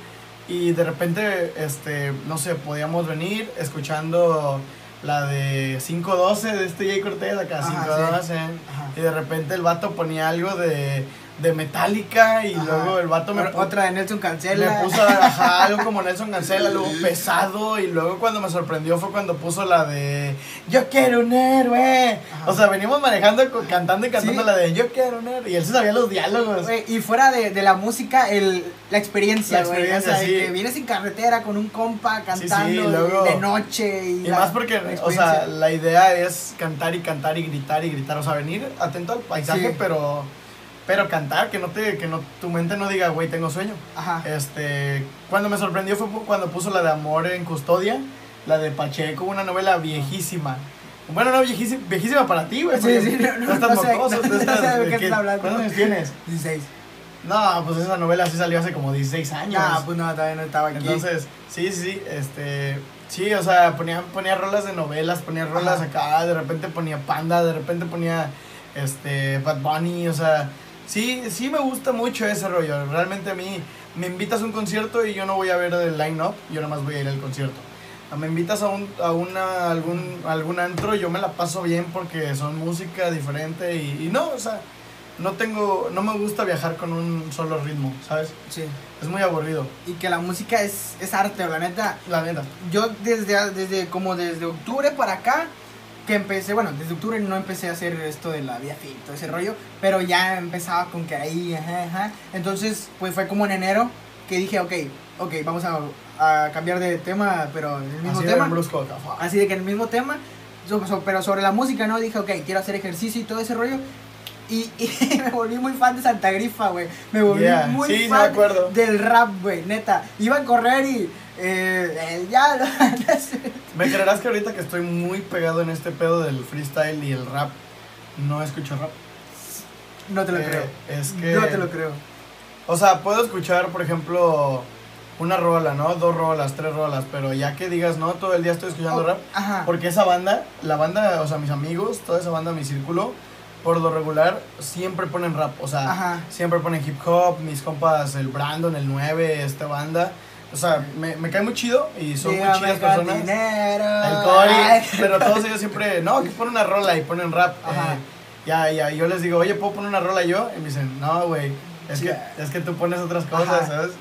y de repente, este, no sé, podíamos venir escuchando la de 512 de este Jay Cortez, acá Ajá, 512, Ajá. y de repente el vato ponía algo de, de Metallica y Ajá. luego el vato me, Otra- pu- Otra de Nelson me Cancela. puso ajá, <laughs> algo como Nelson Cancela, algo pesado. Y luego cuando me sorprendió fue cuando puso la de Yo quiero un héroe. Ajá. O sea, venimos manejando, cantando y cantando Sí. la de Yo quiero un héroe. Y él se sabía los diálogos. Y fuera de, de la música, el, la experiencia, La güey. experiencia, o sea, de sí. que vienes en carretera con un compa cantando luego- de noche. Y, Y la- más porque, la o sea, la idea es cantar y cantar y gritar y gritar. O sea, venir atento al paisaje, pero, pero cantar, que no te, que no, tu mente no diga, güey, tengo sueño. Ajá. Este, cuando me sorprendió fue cuando puso la de Amor en Custodia, la de Pacheco, una novela viejísima. Bueno, no viejísima, viejísima para ti, güey. Sí, sí, no, no, estás no sé, no- estás- sé de qué ¿qué- estás hablando. ¿Cuántos años tienes? 16. No, pues esa novela sí salió hace como 16 años. No, pues no, todavía no estaba aquí. Entonces, sí, sí, sí, este, sí, o sea, ponía, ponía rolas de novelas, ponía rolas Ajá. acá, de repente ponía Panda, de repente ponía, este, Bad Bunny, o sea, sí, sí me gusta mucho ese rollo, realmente a mí, me invitas a un concierto y yo no voy a ver el line-up, yo nada más voy a ir al concierto. Me invitas a, un, a una, algún, algún antro, yo me la paso bien porque son música diferente y, y no, o sea, no tengo, no me gusta viajar con un solo ritmo, ¿sabes? Sí. Es muy aburrido, Y que la música es, es arte, la neta. la neta. Yo desde, desde como desde octubre para acá, que empecé, bueno, desde octubre no empecé a hacer esto de la vía fit, todo ese rollo, pero ya empezaba con que ahí, ajá, ajá. Entonces, pues fue como en enero que dije, ok, ok, vamos a, a cambiar de tema, pero en el mismo Así de tema. brusco, fa. Así de que en el mismo tema, so- so- pero sobre la música, ¿no? Dije, ok, quiero hacer ejercicio y todo ese rollo. Y, <laughs> y me volví muy fan de Santa Grifa, güey. Me volví Yeah, muy sí, me fan acuerdo. del rap, güey, neta. Iba a correr y eh, ya, sé. <laughs> Me creerás que ahorita que estoy muy pegado en este pedo del freestyle y el rap, no escucho rap. no te lo Eh, creo. Es que. No te lo creo. O sea, puedo escuchar, por ejemplo, una rola, ¿no? Dos rolas, tres rolas, pero ya que digas, no, todo el día estoy escuchando Oh, rap. Ajá. Porque esa banda, la banda, o sea, mis amigos, toda esa banda, mi círculo, por lo regular, siempre ponen rap. O sea, Ajá. siempre ponen hip hop, mis compas, el Brandon, el 9, esta banda. O sea, me, me cae muy chido y son muy Dígame chidas con personas. dinero. El Cory, Ay. pero todos ellos siempre, no, que ponen una rola y ponen rap. Ajá. eh, ya, ya, yo les digo, oye, ¿puedo poner una rola yo? Y me dicen, no, güey, es, que, es que tú pones otras cosas, Ajá. ¿sabes?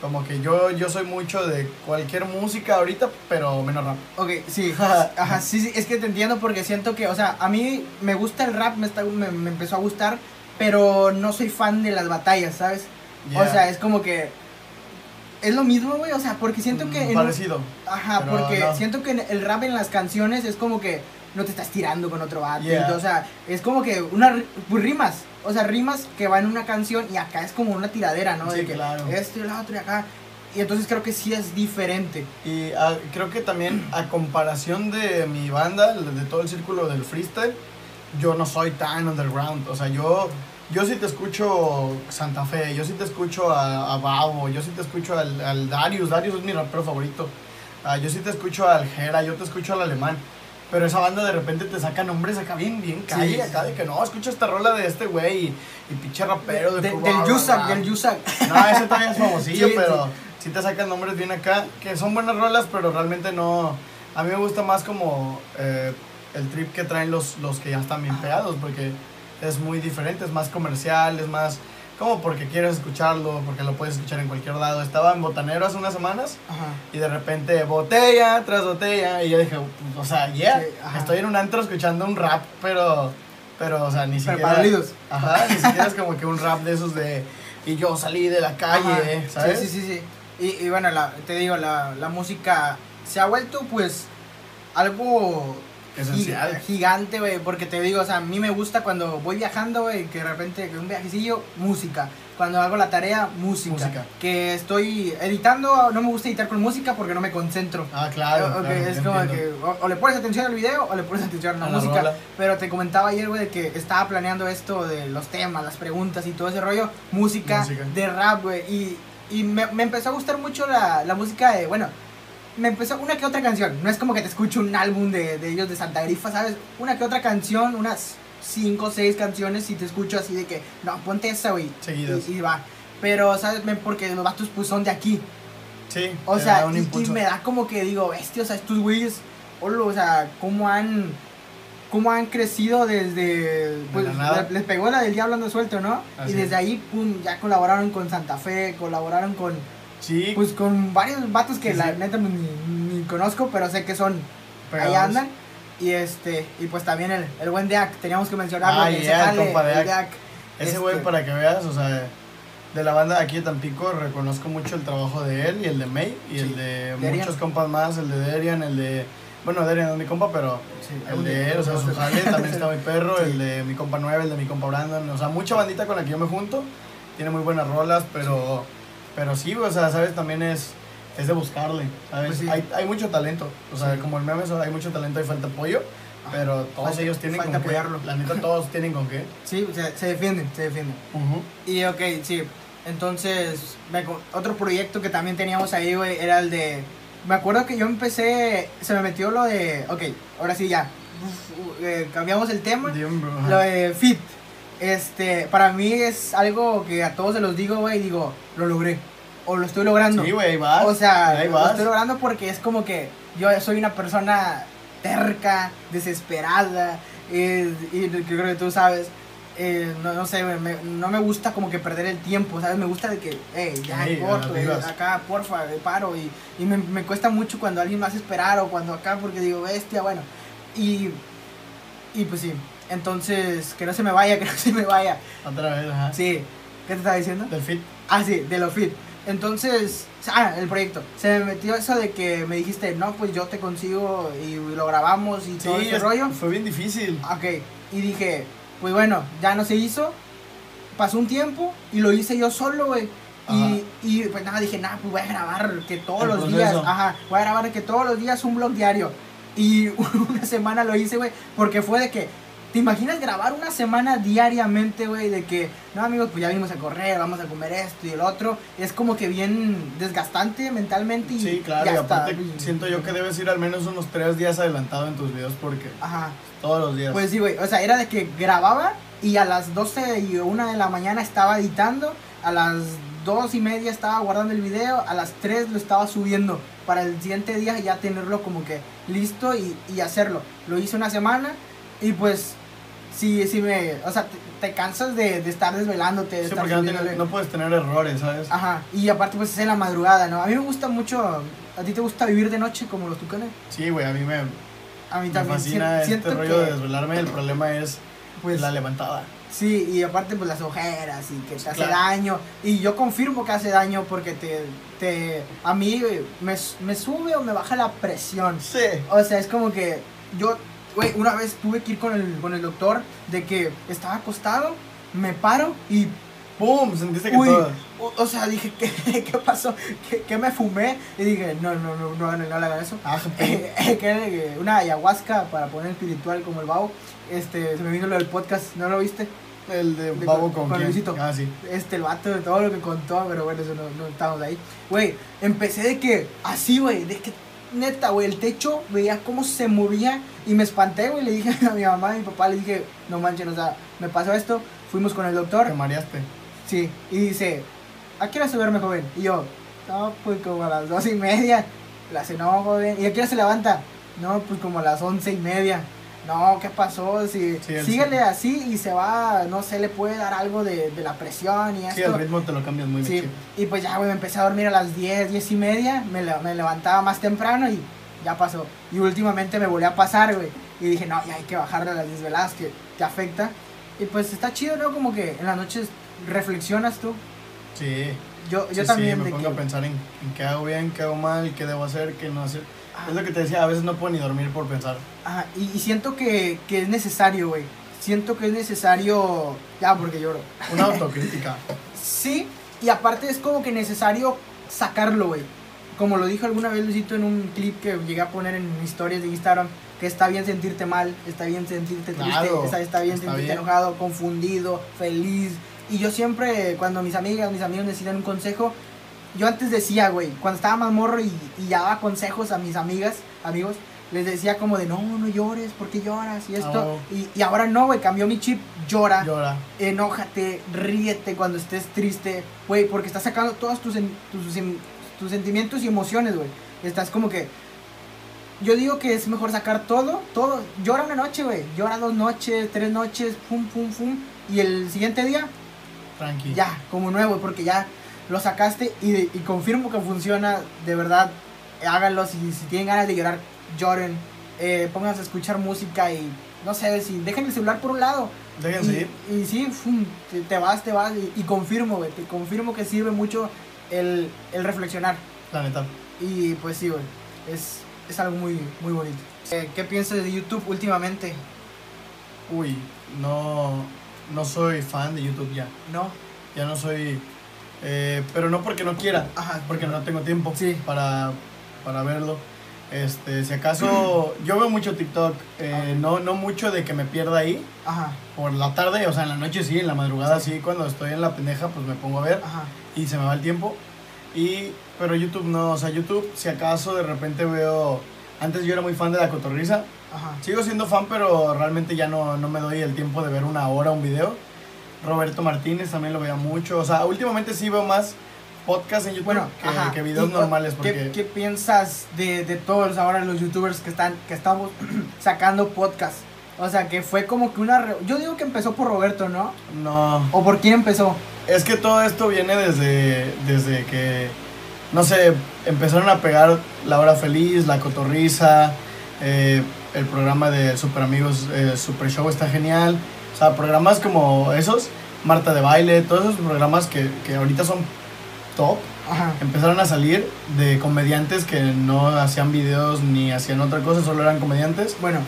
Como que yo, yo soy mucho de cualquier música ahorita, pero menos rap. Ok, sí, <laughs> ajá, sí, sí, es que te entiendo porque siento que, o sea, a mí me gusta el rap, me, está, me, me empezó a gustar, pero no soy fan de las batallas, ¿sabes? O Yeah. sea, es como que es lo mismo, güey, o sea, porque siento que... Mm, en- Parecido. ajá, porque no. siento que el rap en las canciones es como que no te estás tirando con otro vato, Yeah. o sea, es como que una, ri- pues, rimas, o sea, rimas que van en una canción y acá es como una tiradera, ¿no? Sí, de que claro. esto y el otro y acá, y entonces creo que sí es diferente. Y ah, creo que también a comparación de mi banda, de todo el círculo del freestyle, yo no soy tan underground. O sea, yo, yo sí te escucho Santa Fe, yo sí te escucho a, a Babo, yo sí te escucho al, al Darius, Darius es mi rapero favorito. Ah, yo sí te escucho al Jera, yo te escucho al Alemán. Pero esa banda de repente te saca nombres acá bien, bien calle, Sí, acá de que no, escucha esta rola de este güey y, y pinche rapero de, De- del Yusak, del Yusak. No, ese todavía es famosillo, <laughs> Sí, pero sí. te sacan nombres bien acá, que son buenas rolas, pero realmente no... A mí me gusta más como eh, el trip que traen los, los que ya están bien pegados, porque es muy diferente, es más comercial, es más... Como porque quieres escucharlo, porque lo puedes escuchar en cualquier lado. Estaba en Botanero hace unas semanas Ajá. y de repente botella tras botella y yo dije, o sea, yeah, Sí, estoy en un antro escuchando un rap, pero, pero, o sea, ni siquiera... Ajá, ni siquiera es como que un rap de esos de. Y yo salí de la calle, Ajá, ¿sabes? Sí, sí, sí. sí. Y, y bueno, la, te digo, la, la música se ha vuelto pues algo Esencial. gi- gigante, güey, porque te digo, o sea, a mí me gusta cuando voy viajando, güey, que de repente un viajecillo, música. Cuando hago la tarea, música. Música. Que estoy editando, no me gusta editar con música porque no me concentro. Ah, claro. Claro, es como que o, o le pones atención al video o le pones atención a la A música. Pero te comentaba ayer, güey, que estaba planeando esto de los temas, las preguntas y todo ese rollo. Música, Música. de rap, güey. Y, y me, me empezó a gustar mucho la, la música de, bueno, me empezó una que otra canción. No es como que te escucho un álbum de, de ellos de Santa Grifa, ¿sabes? Una que otra canción, unas cinco o seis canciones y te escucho así de que, no, ponte esa, güey. Seguidas. Y, y va. Pero, ¿sabes? Porque los vatos pues son de aquí. Sí, O sea, y, y me da como que digo, bestia, o sea, estos güeyes, o sea, cómo han, cómo han crecido desde, pues, le- les pegó la del diablo ando suelto, ¿no? Así y desde es. ahí, pum, ya colaboraron con Santa Fe, colaboraron con, Sí, pues, con varios vatos que Sí, la sí. neta ni, ni conozco, pero sé que son, ahí andan. Y este, y pues también el, el buen Deac, teníamos que mencionarlo, Ah, yeah, el compa el Deac. Ese este, güey, para que veas, o sea, de la banda de aquí de Tampico, reconozco mucho el trabajo de él y el de May y Sí. el de muchos compas más, el de Derian, el de. Bueno, Derian no es mi compa, pero sí, el de él, o sea, su jale, también está mi perro, <laughs> Sí. el de mi compa 9, el de mi compa Brandon, o sea, mucha bandita con la que yo me junto, tiene muy buenas rolas, pero, pero sí, o sea, sabes, también es, es de buscarle, ¿sabes? Pues sí. hay, hay mucho talento, o sea, Sí. como el meme, o sea, hay mucho talento, hay falta apoyo, Ah, pero todos falta- ellos tienen falta con qué, apoyarlo. la neta todos tienen con qué. Sí, se, se defienden, se defienden. Y ok, sí. Entonces, me otro proyecto que también teníamos ahí, güey, era el de. Me acuerdo que yo empecé. Se me metió lo de. Ok, ahora sí ya. Uf, eh, cambiamos el tema. Lo de Fit. Este, para mí es algo que a todos se los digo, güey, digo, lo logré. O lo estoy logrando. Sí, güey, vas. O sea, ahí lo vas. estoy logrando porque es como que yo soy una persona terca, desesperada, eh, y, creo que tú sabes. eh, no, no sé, me- no me gusta como que perder el tiempo, ¿sabes? Me gusta de que, eh, ya Sí, corto, eh, acá, porfa, paro. Y, y me, me cuesta mucho cuando alguien me hace esperar o cuando acá, porque digo, bestia, bueno. Y, y pues sí, entonces, que no se me vaya, <laughs> que no se me vaya. Otra vez, ajá. Sí, ¿qué te estaba diciendo? Del fit. Ah, sí, de los fit. Entonces, ah, el proyecto. Se me metió eso de que me dijiste, no, pues yo te consigo y lo grabamos y todo ese es- rollo. fue bien difícil. Ok, y dije, pues bueno, ya no se hizo. Pasó un tiempo y lo hice yo solo, güey. Y, y pues nada, dije, nada, pues voy a grabar que todos El los proceso. días, ajá, voy a grabar que todos los días un blog diario. Y <laughs> una semana lo hice, güey, porque fue de que, ¿te imaginas grabar una semana diariamente, güey? De que, no, amigos, pues ya vinimos a correr, vamos a comer esto y el otro. Es como que bien desgastante mentalmente y Sí, claro, y está. aparte siento yo que debes ir al menos unos tres días adelantado en tus videos porque Ajá. todos los días. Pues sí, güey. O sea, era de que grababa y a las 12 y 1 de la mañana estaba editando. A las 2 y media estaba guardando el video. A las 3 lo estaba subiendo. Para el siguiente día ya tenerlo como que listo y, y hacerlo. Lo hice una semana y pues sí, sí me... O sea, te, te cansas de, de estar desvelándote. De Sí, estar porque no, subiéndole. tienes- no puedes tener errores, ¿sabes? Ajá. Y aparte pues es en la madrugada, ¿no? A mí me gusta mucho... ¿A ti te gusta vivir de noche como los tucanes? Sí, güey, a mí me, A mí me también. fascina Sien- este siento rollo que, de desvelarme. El problema es pues, la levantada. Sí, y aparte pues las ojeras y que te hace Claro. daño. Y yo confirmo que hace daño porque te, te a mí me, me sube o me baja la presión. Sí. O sea, es como que yo, güey, una vez tuve que ir con el, con el doctor de que estaba acostado, me paro y, ¡Pum! Sentiste que uy, todo. o, sea, dije, ¿qué, <laughs> qué pasó? ¿Qué, qué me fumé? Y dije, no, no, no, no, no, hagan eso. Ah, <laughs> que era eh, una ayahuasca para poner espiritual como el babo. Este, se me vino lo del podcast, ¿no lo viste? el de de- Babo con con? Luisito. Ah, sí. este, el vato de todo lo que contó, pero bueno, eso no, no estamos ahí. Güey, empecé de que, así, güey, de que, neta, güey, el techo veía cómo se movía y me espanté, güey, le dije <laughs> a mi mamá y a mi papá, le dije, no manchen, o sea, me pasó esto, fuimos con el doctor, Te mareaste. sí, y dice, ¿a qué hora se duerme, joven? Y yo, no, pues como a las dos y media, le hace, no, joven, ¿y a qué hora se levanta? No, pues como a las once y media. No, ¿qué pasó? Si, Sí, el- síguele así y se va, no sé, le puede dar algo de, de la presión y Sí, esto. el ritmo te lo cambias muy Sí, bien. y pues ya, güey, me empecé a dormir a las 10, 10 y media, me, me levantaba más temprano y ya pasó. Y últimamente me volvió a pasar, güey, y dije, no, ya hay que bajarle a las desveladas que te afecta. Y pues está chido, ¿no? Como que en las noches reflexionas tú. Sí. Yo, yo sí, también sí, me de pongo que... a pensar en, en qué hago bien, qué hago mal, qué debo hacer, qué no hacer. Es lo que te decía, a veces no puedo ni dormir por pensar. ajá, y, y siento que, que es necesario, güey. Siento que es necesario... Ya, porque lloro. Una autocrítica. <laughs> Sí, y aparte es como que necesario sacarlo, güey. Como lo dijo alguna vez Luisito en un clip que llegué a poner en mis historias de Instagram, que está bien sentirte mal, está bien sentirte triste, Claro, está, está bien está sentirte bien. enojado, confundido, feliz. Y yo siempre, cuando mis amigas, mis amigos necesitan un consejo, yo antes decía, güey, cuando estaba más morro y, y ya daba consejos a mis amigas, amigos, les decía como de, no, no llores, ¿por qué lloras? Y esto. Oh. Y, y ahora no, güey, cambió mi chip, llora Llora. enójate, ríete cuando estés triste, güey, porque estás sacando todos tus, tus, tus sentimientos y emociones, güey. Estás como que... Yo digo que es mejor sacar todo, todo. Llora una noche, güey. Llora dos noches, tres noches, pum, pum, pum. Y el siguiente día, Tranqui. ya, como nuevo, porque ya lo sacaste y, y confirmo que funciona, de verdad. Háganlo, si, si tienen ganas de llorar, lloren. Eh, pónganse a escuchar música y no sé, si dejen el celular por un lado. Déjense. Y, y sí, fum, te, te vas, te vas. Y, y confirmo, güey. Te confirmo que sirve mucho el, el reflexionar. La neta. Y pues sí, güey. Es, es algo muy, muy bonito. Eh, ¿Qué piensas de YouTube últimamente? Uy, no, no soy fan de YouTube ya. ¿No? Ya no soy. Eh, pero no porque no quiera, Ajá. porque no tengo tiempo Sí. para, para verlo. Este, si acaso, <clears throat> yo veo mucho TikTok, eh, no, no mucho de que me pierda ahí. Ajá. Por la tarde, o sea, en la noche sí, en la madrugada sí, cuando estoy en la pendeja, pues me pongo a ver Ajá. y se me va el tiempo. Y, pero YouTube no, o sea, YouTube, si acaso de repente veo. Antes yo era muy fan de la cotorriza. Sigo siendo fan, pero realmente ya no, no me doy el tiempo de ver una hora un video. Roberto Martínez también lo veía mucho. O sea, últimamente sí veo más podcasts en YouTube Bueno, que, ajá. que videos normales. ¿qué, Porque qué piensas de, de todos ahora los youtubers que están que estamos <clears throat> sacando podcast? O sea, que fue como que una... re- Yo digo que empezó por Roberto, ¿no? No. ¿O por quién empezó? Es que todo esto viene desde, desde que, no sé, empezaron a pegar La Hora Feliz, La Cotorriza, eh, el programa de Super Amigos, eh, Super Show está genial. O sea, programas como esos, Marta de Baile, todos esos programas que, que ahorita son top, Ajá. empezaron a salir de comediantes que no hacían videos ni hacían otra cosa, solo eran comediantes. Bueno.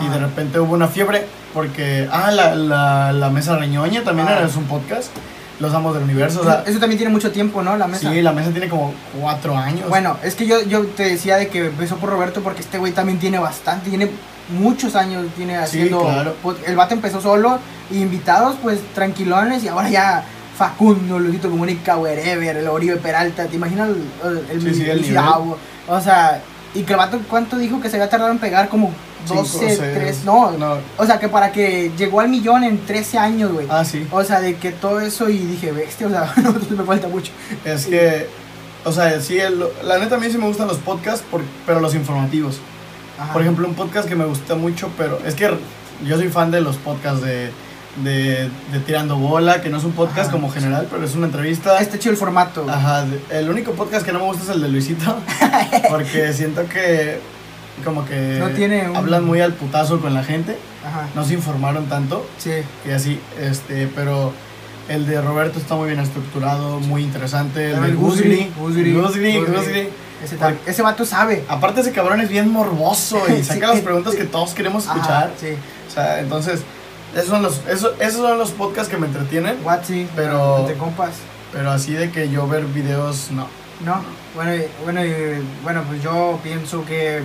Y de repente hubo una fiebre porque, ah, la, la, la Mesa Reñoña también Ah. era es un podcast, Los Amos del Universo, o sea, Eso también tiene mucho tiempo, ¿no? La mesa. sí, la mesa tiene como cuatro años. Bueno, es que yo, yo te decía de que empezó por Roberto porque este güey también tiene bastante, tiene muchos años, tiene haciendo... claro. pod- El vato empezó solo, y invitados pues tranquilones y ahora ya Facundo, Luisito Comunica, Wherever, el Oribe Peralta, ¿te imaginas el, el, Sí, sí, el nivel. O sea, y que el vato, ¿cuánto dijo que se había tardado en pegar? Como Cinco, 12, seis. 3, no, No. O sea, que para que llegó al millón en 13 años, güey. Ah, sí. O sea, de que todo eso y dije, bestia, o sea, <laughs> no, me falta mucho. Es que, o sea, sí, el- la neta a mí sí me gustan los podcasts, por- pero los informativos. Ajá. Por ejemplo, un podcast que me gusta mucho, pero es que yo soy fan de los podcasts de, de, de Tirando Bola, que no es un podcast Ajá. como general, pero es una entrevista. Está chido el formato. Ajá, de- el único podcast que no me gusta es el de Luisito, <laughs> porque siento que como que No tiene un- hablan muy al putazo con la gente, Ajá. no se informaron tanto Sí. y así, este, pero el de Roberto está muy bien estructurado, muy interesante, el de Gusgri, Gusgri, Gusgri, Gusgri. Gusgri. Ese, tal- ese vato sabe. Aparte ese cabrón es bien morboso y <laughs> Sí, saca las preguntas que todos queremos Ajá, escuchar. sí. O sea, entonces, esos son los, eso- esos son los podcasts que me entretienen, Watsi, Pero- De compas. pero así de que yo ver videos, no. No, bueno, y- bueno, y, bueno, pues yo pienso que,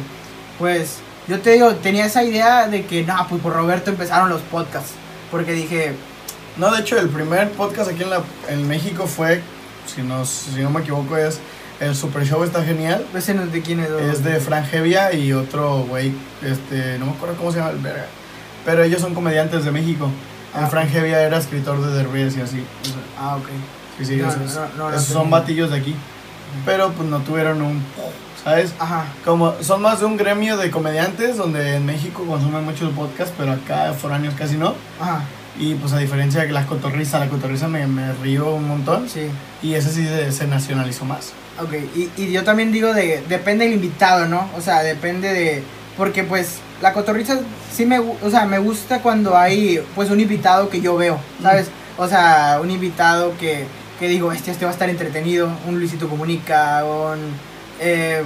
pues, yo te digo, tenía esa idea de que, no, pues por Roberto empezaron los podcasts. Porque dije, No, de hecho, el primer podcast aquí en, la, en México fue, si no, si no me equivoco, es el Super Show está genial. ese no es de quién es. Es de Fran Hevia y otro güey, este, no me acuerdo cómo se llama el verga. Pero ellos son comediantes de México. El Ah. Fran Hevia era escritor de Derbez y así. Ah, ok. Sí, sí, No, esos, no, no, no esos son batillos de aquí. Pero pues no tuvieron un, ¿sabes? Ajá. Como son más de un gremio de comediantes donde en México consumen muchos podcasts, pero acá foráneos casi no. Ajá, Y pues a diferencia de la cotorriza, la cotorriza me, me río un montón. sí. Y ese sí se, se nacionalizó más. Ok, y, y yo también digo de, depende del invitado, ¿no? O sea, depende de, porque pues la cotorriza sí me, o sea, me gusta cuando hay pues un invitado que yo veo, ¿sabes? O sea, un invitado que, que digo, este, este va a estar entretenido, un Luisito Comunica, un, eh,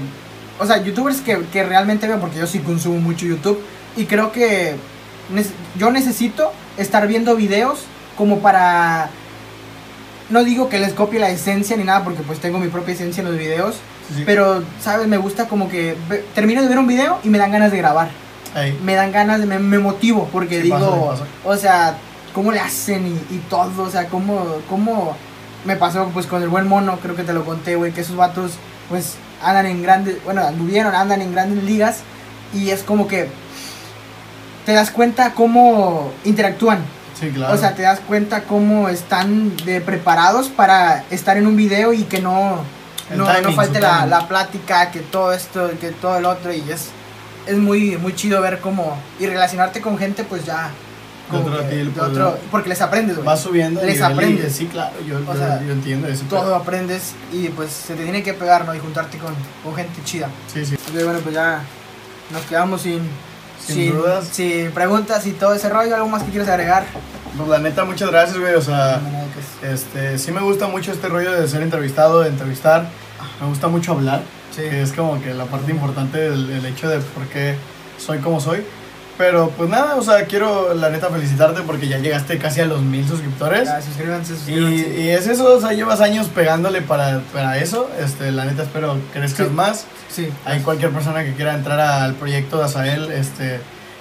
o sea, youtubers que, que realmente veo, porque yo sí consumo mucho YouTube, y creo que yo necesito estar viendo videos como para no digo que les copie la esencia ni nada porque pues tengo mi propia esencia en los videos Sí, pero sabes me gusta como que termino de ver un video y me dan ganas de grabar. Me dan ganas de me, me motivo porque Sí, digo pasa. o sea cómo le hacen y, y todo o sea cómo cómo me pasó pues con el buen mono creo que te lo conté güey que esos vatos pues andan en grandes bueno anduvieron andan en grandes ligas y es como que te das cuenta cómo interactúan Sí, claro. o sea, te das cuenta cómo están de preparados para estar en un video y que no, no, timing, no falte la, la plática, que todo esto, que todo el otro. Y es, es muy, muy chido ver cómo. Y relacionarte con gente, pues ya. De como otro que tipo, de otro- ¿no? porque les aprendes, güey. va subiendo. les y- aprendes. sí, claro, yo, O yo- sea, yo entiendo eso. Todo aprendes y pues se te tiene que pegar, ¿no? Y juntarte con, con gente chida. Sí, sí. Entonces, bueno, pues ya nos quedamos sin. Sin dudas. sin preguntas y todo ese rollo. ¿Algo más que quieres agregar? Pues la neta, muchas gracias, güey. O sea, No, no, que es- este, sí me gusta mucho este rollo de ser entrevistado, de entrevistar. Me gusta mucho hablar. Sí. que es como que la parte importante del el hecho de por qué soy como soy. Pero pues nada, o sea, quiero la neta felicitarte porque ya llegaste casi a los mil suscriptores. Ya, suscríbanse, Y, suscríbanse. y es eso, o sea, llevas años pegándole para, para eso. Este, la neta espero crezcas Sí. más. Sí. Hay cualquier persona que quiera entrar al proyecto de Azael, este,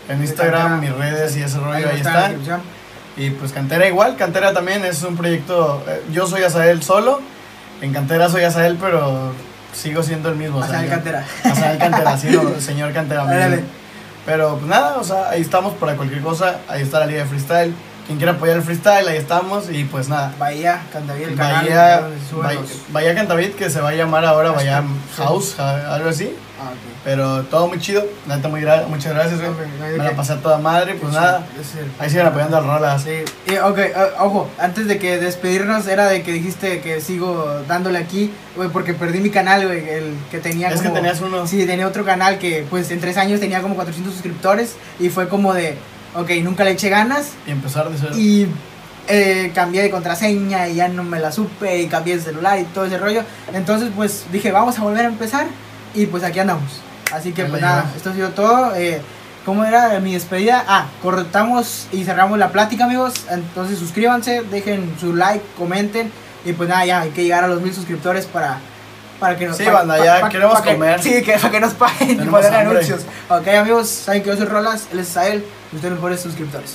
en Instagram, mis redes y ese rollo, ahí está están. descripción. Y pues Cantera igual, Cantera también es un proyecto, eh, yo soy Azael solo, en Cantera soy Azael, pero sigo siendo el mismo. o sea, Azael Cantera. Azael Cantera, sí, no, <laughs> señor Cantera. Pero pues nada, o sea, ahí estamos para cualquier cosa, ahí está la liga de freestyle. Quien quiera apoyar el freestyle, ahí estamos y pues nada. Bahía, el canal. Bahía, Bahía, Bahía Cantavit, que se va a llamar ahora Bahía Hashtag, sí. House, algo así. Ah, ok. Pero todo muy chido, neta, muy gra- muchas gracias, güey. Ok, no hay de Me la pasé a toda madre, pues Qué nada. Ahí siguen apoyando al Rolas. Sí, y, ok, eh, ojo, antes de que despedirnos era de que dijiste que sigo dándole aquí, güey, porque perdí mi canal, güey, el que tenía Es que como- tenías uno. Sí, tenía otro canal que pues en tres años tenía como 400 suscriptores y fue como de, ok, nunca le eché ganas Y empezar de cero. y eh, cambié de contraseña y ya no me la supe y cambié de celular y todo ese rollo. Entonces pues dije, vamos a volver a empezar y pues aquí andamos. Así que pues nada, esto ha sido todo. Eh, ¿Cómo era mi despedida? Ah, cortamos y cerramos la plática amigos. Entonces suscríbanse, dejen su like, comenten y pues nada, ya hay que llegar a los mil suscriptores para... Para que nos Sí, pa- banda, pa- ya pa- queremos pa que- comer. sí, que, para que nos paguen y poner anuncios. Ok, amigos, saben que yo soy Rolas, él es Sael y ustedes mejores suscriptores.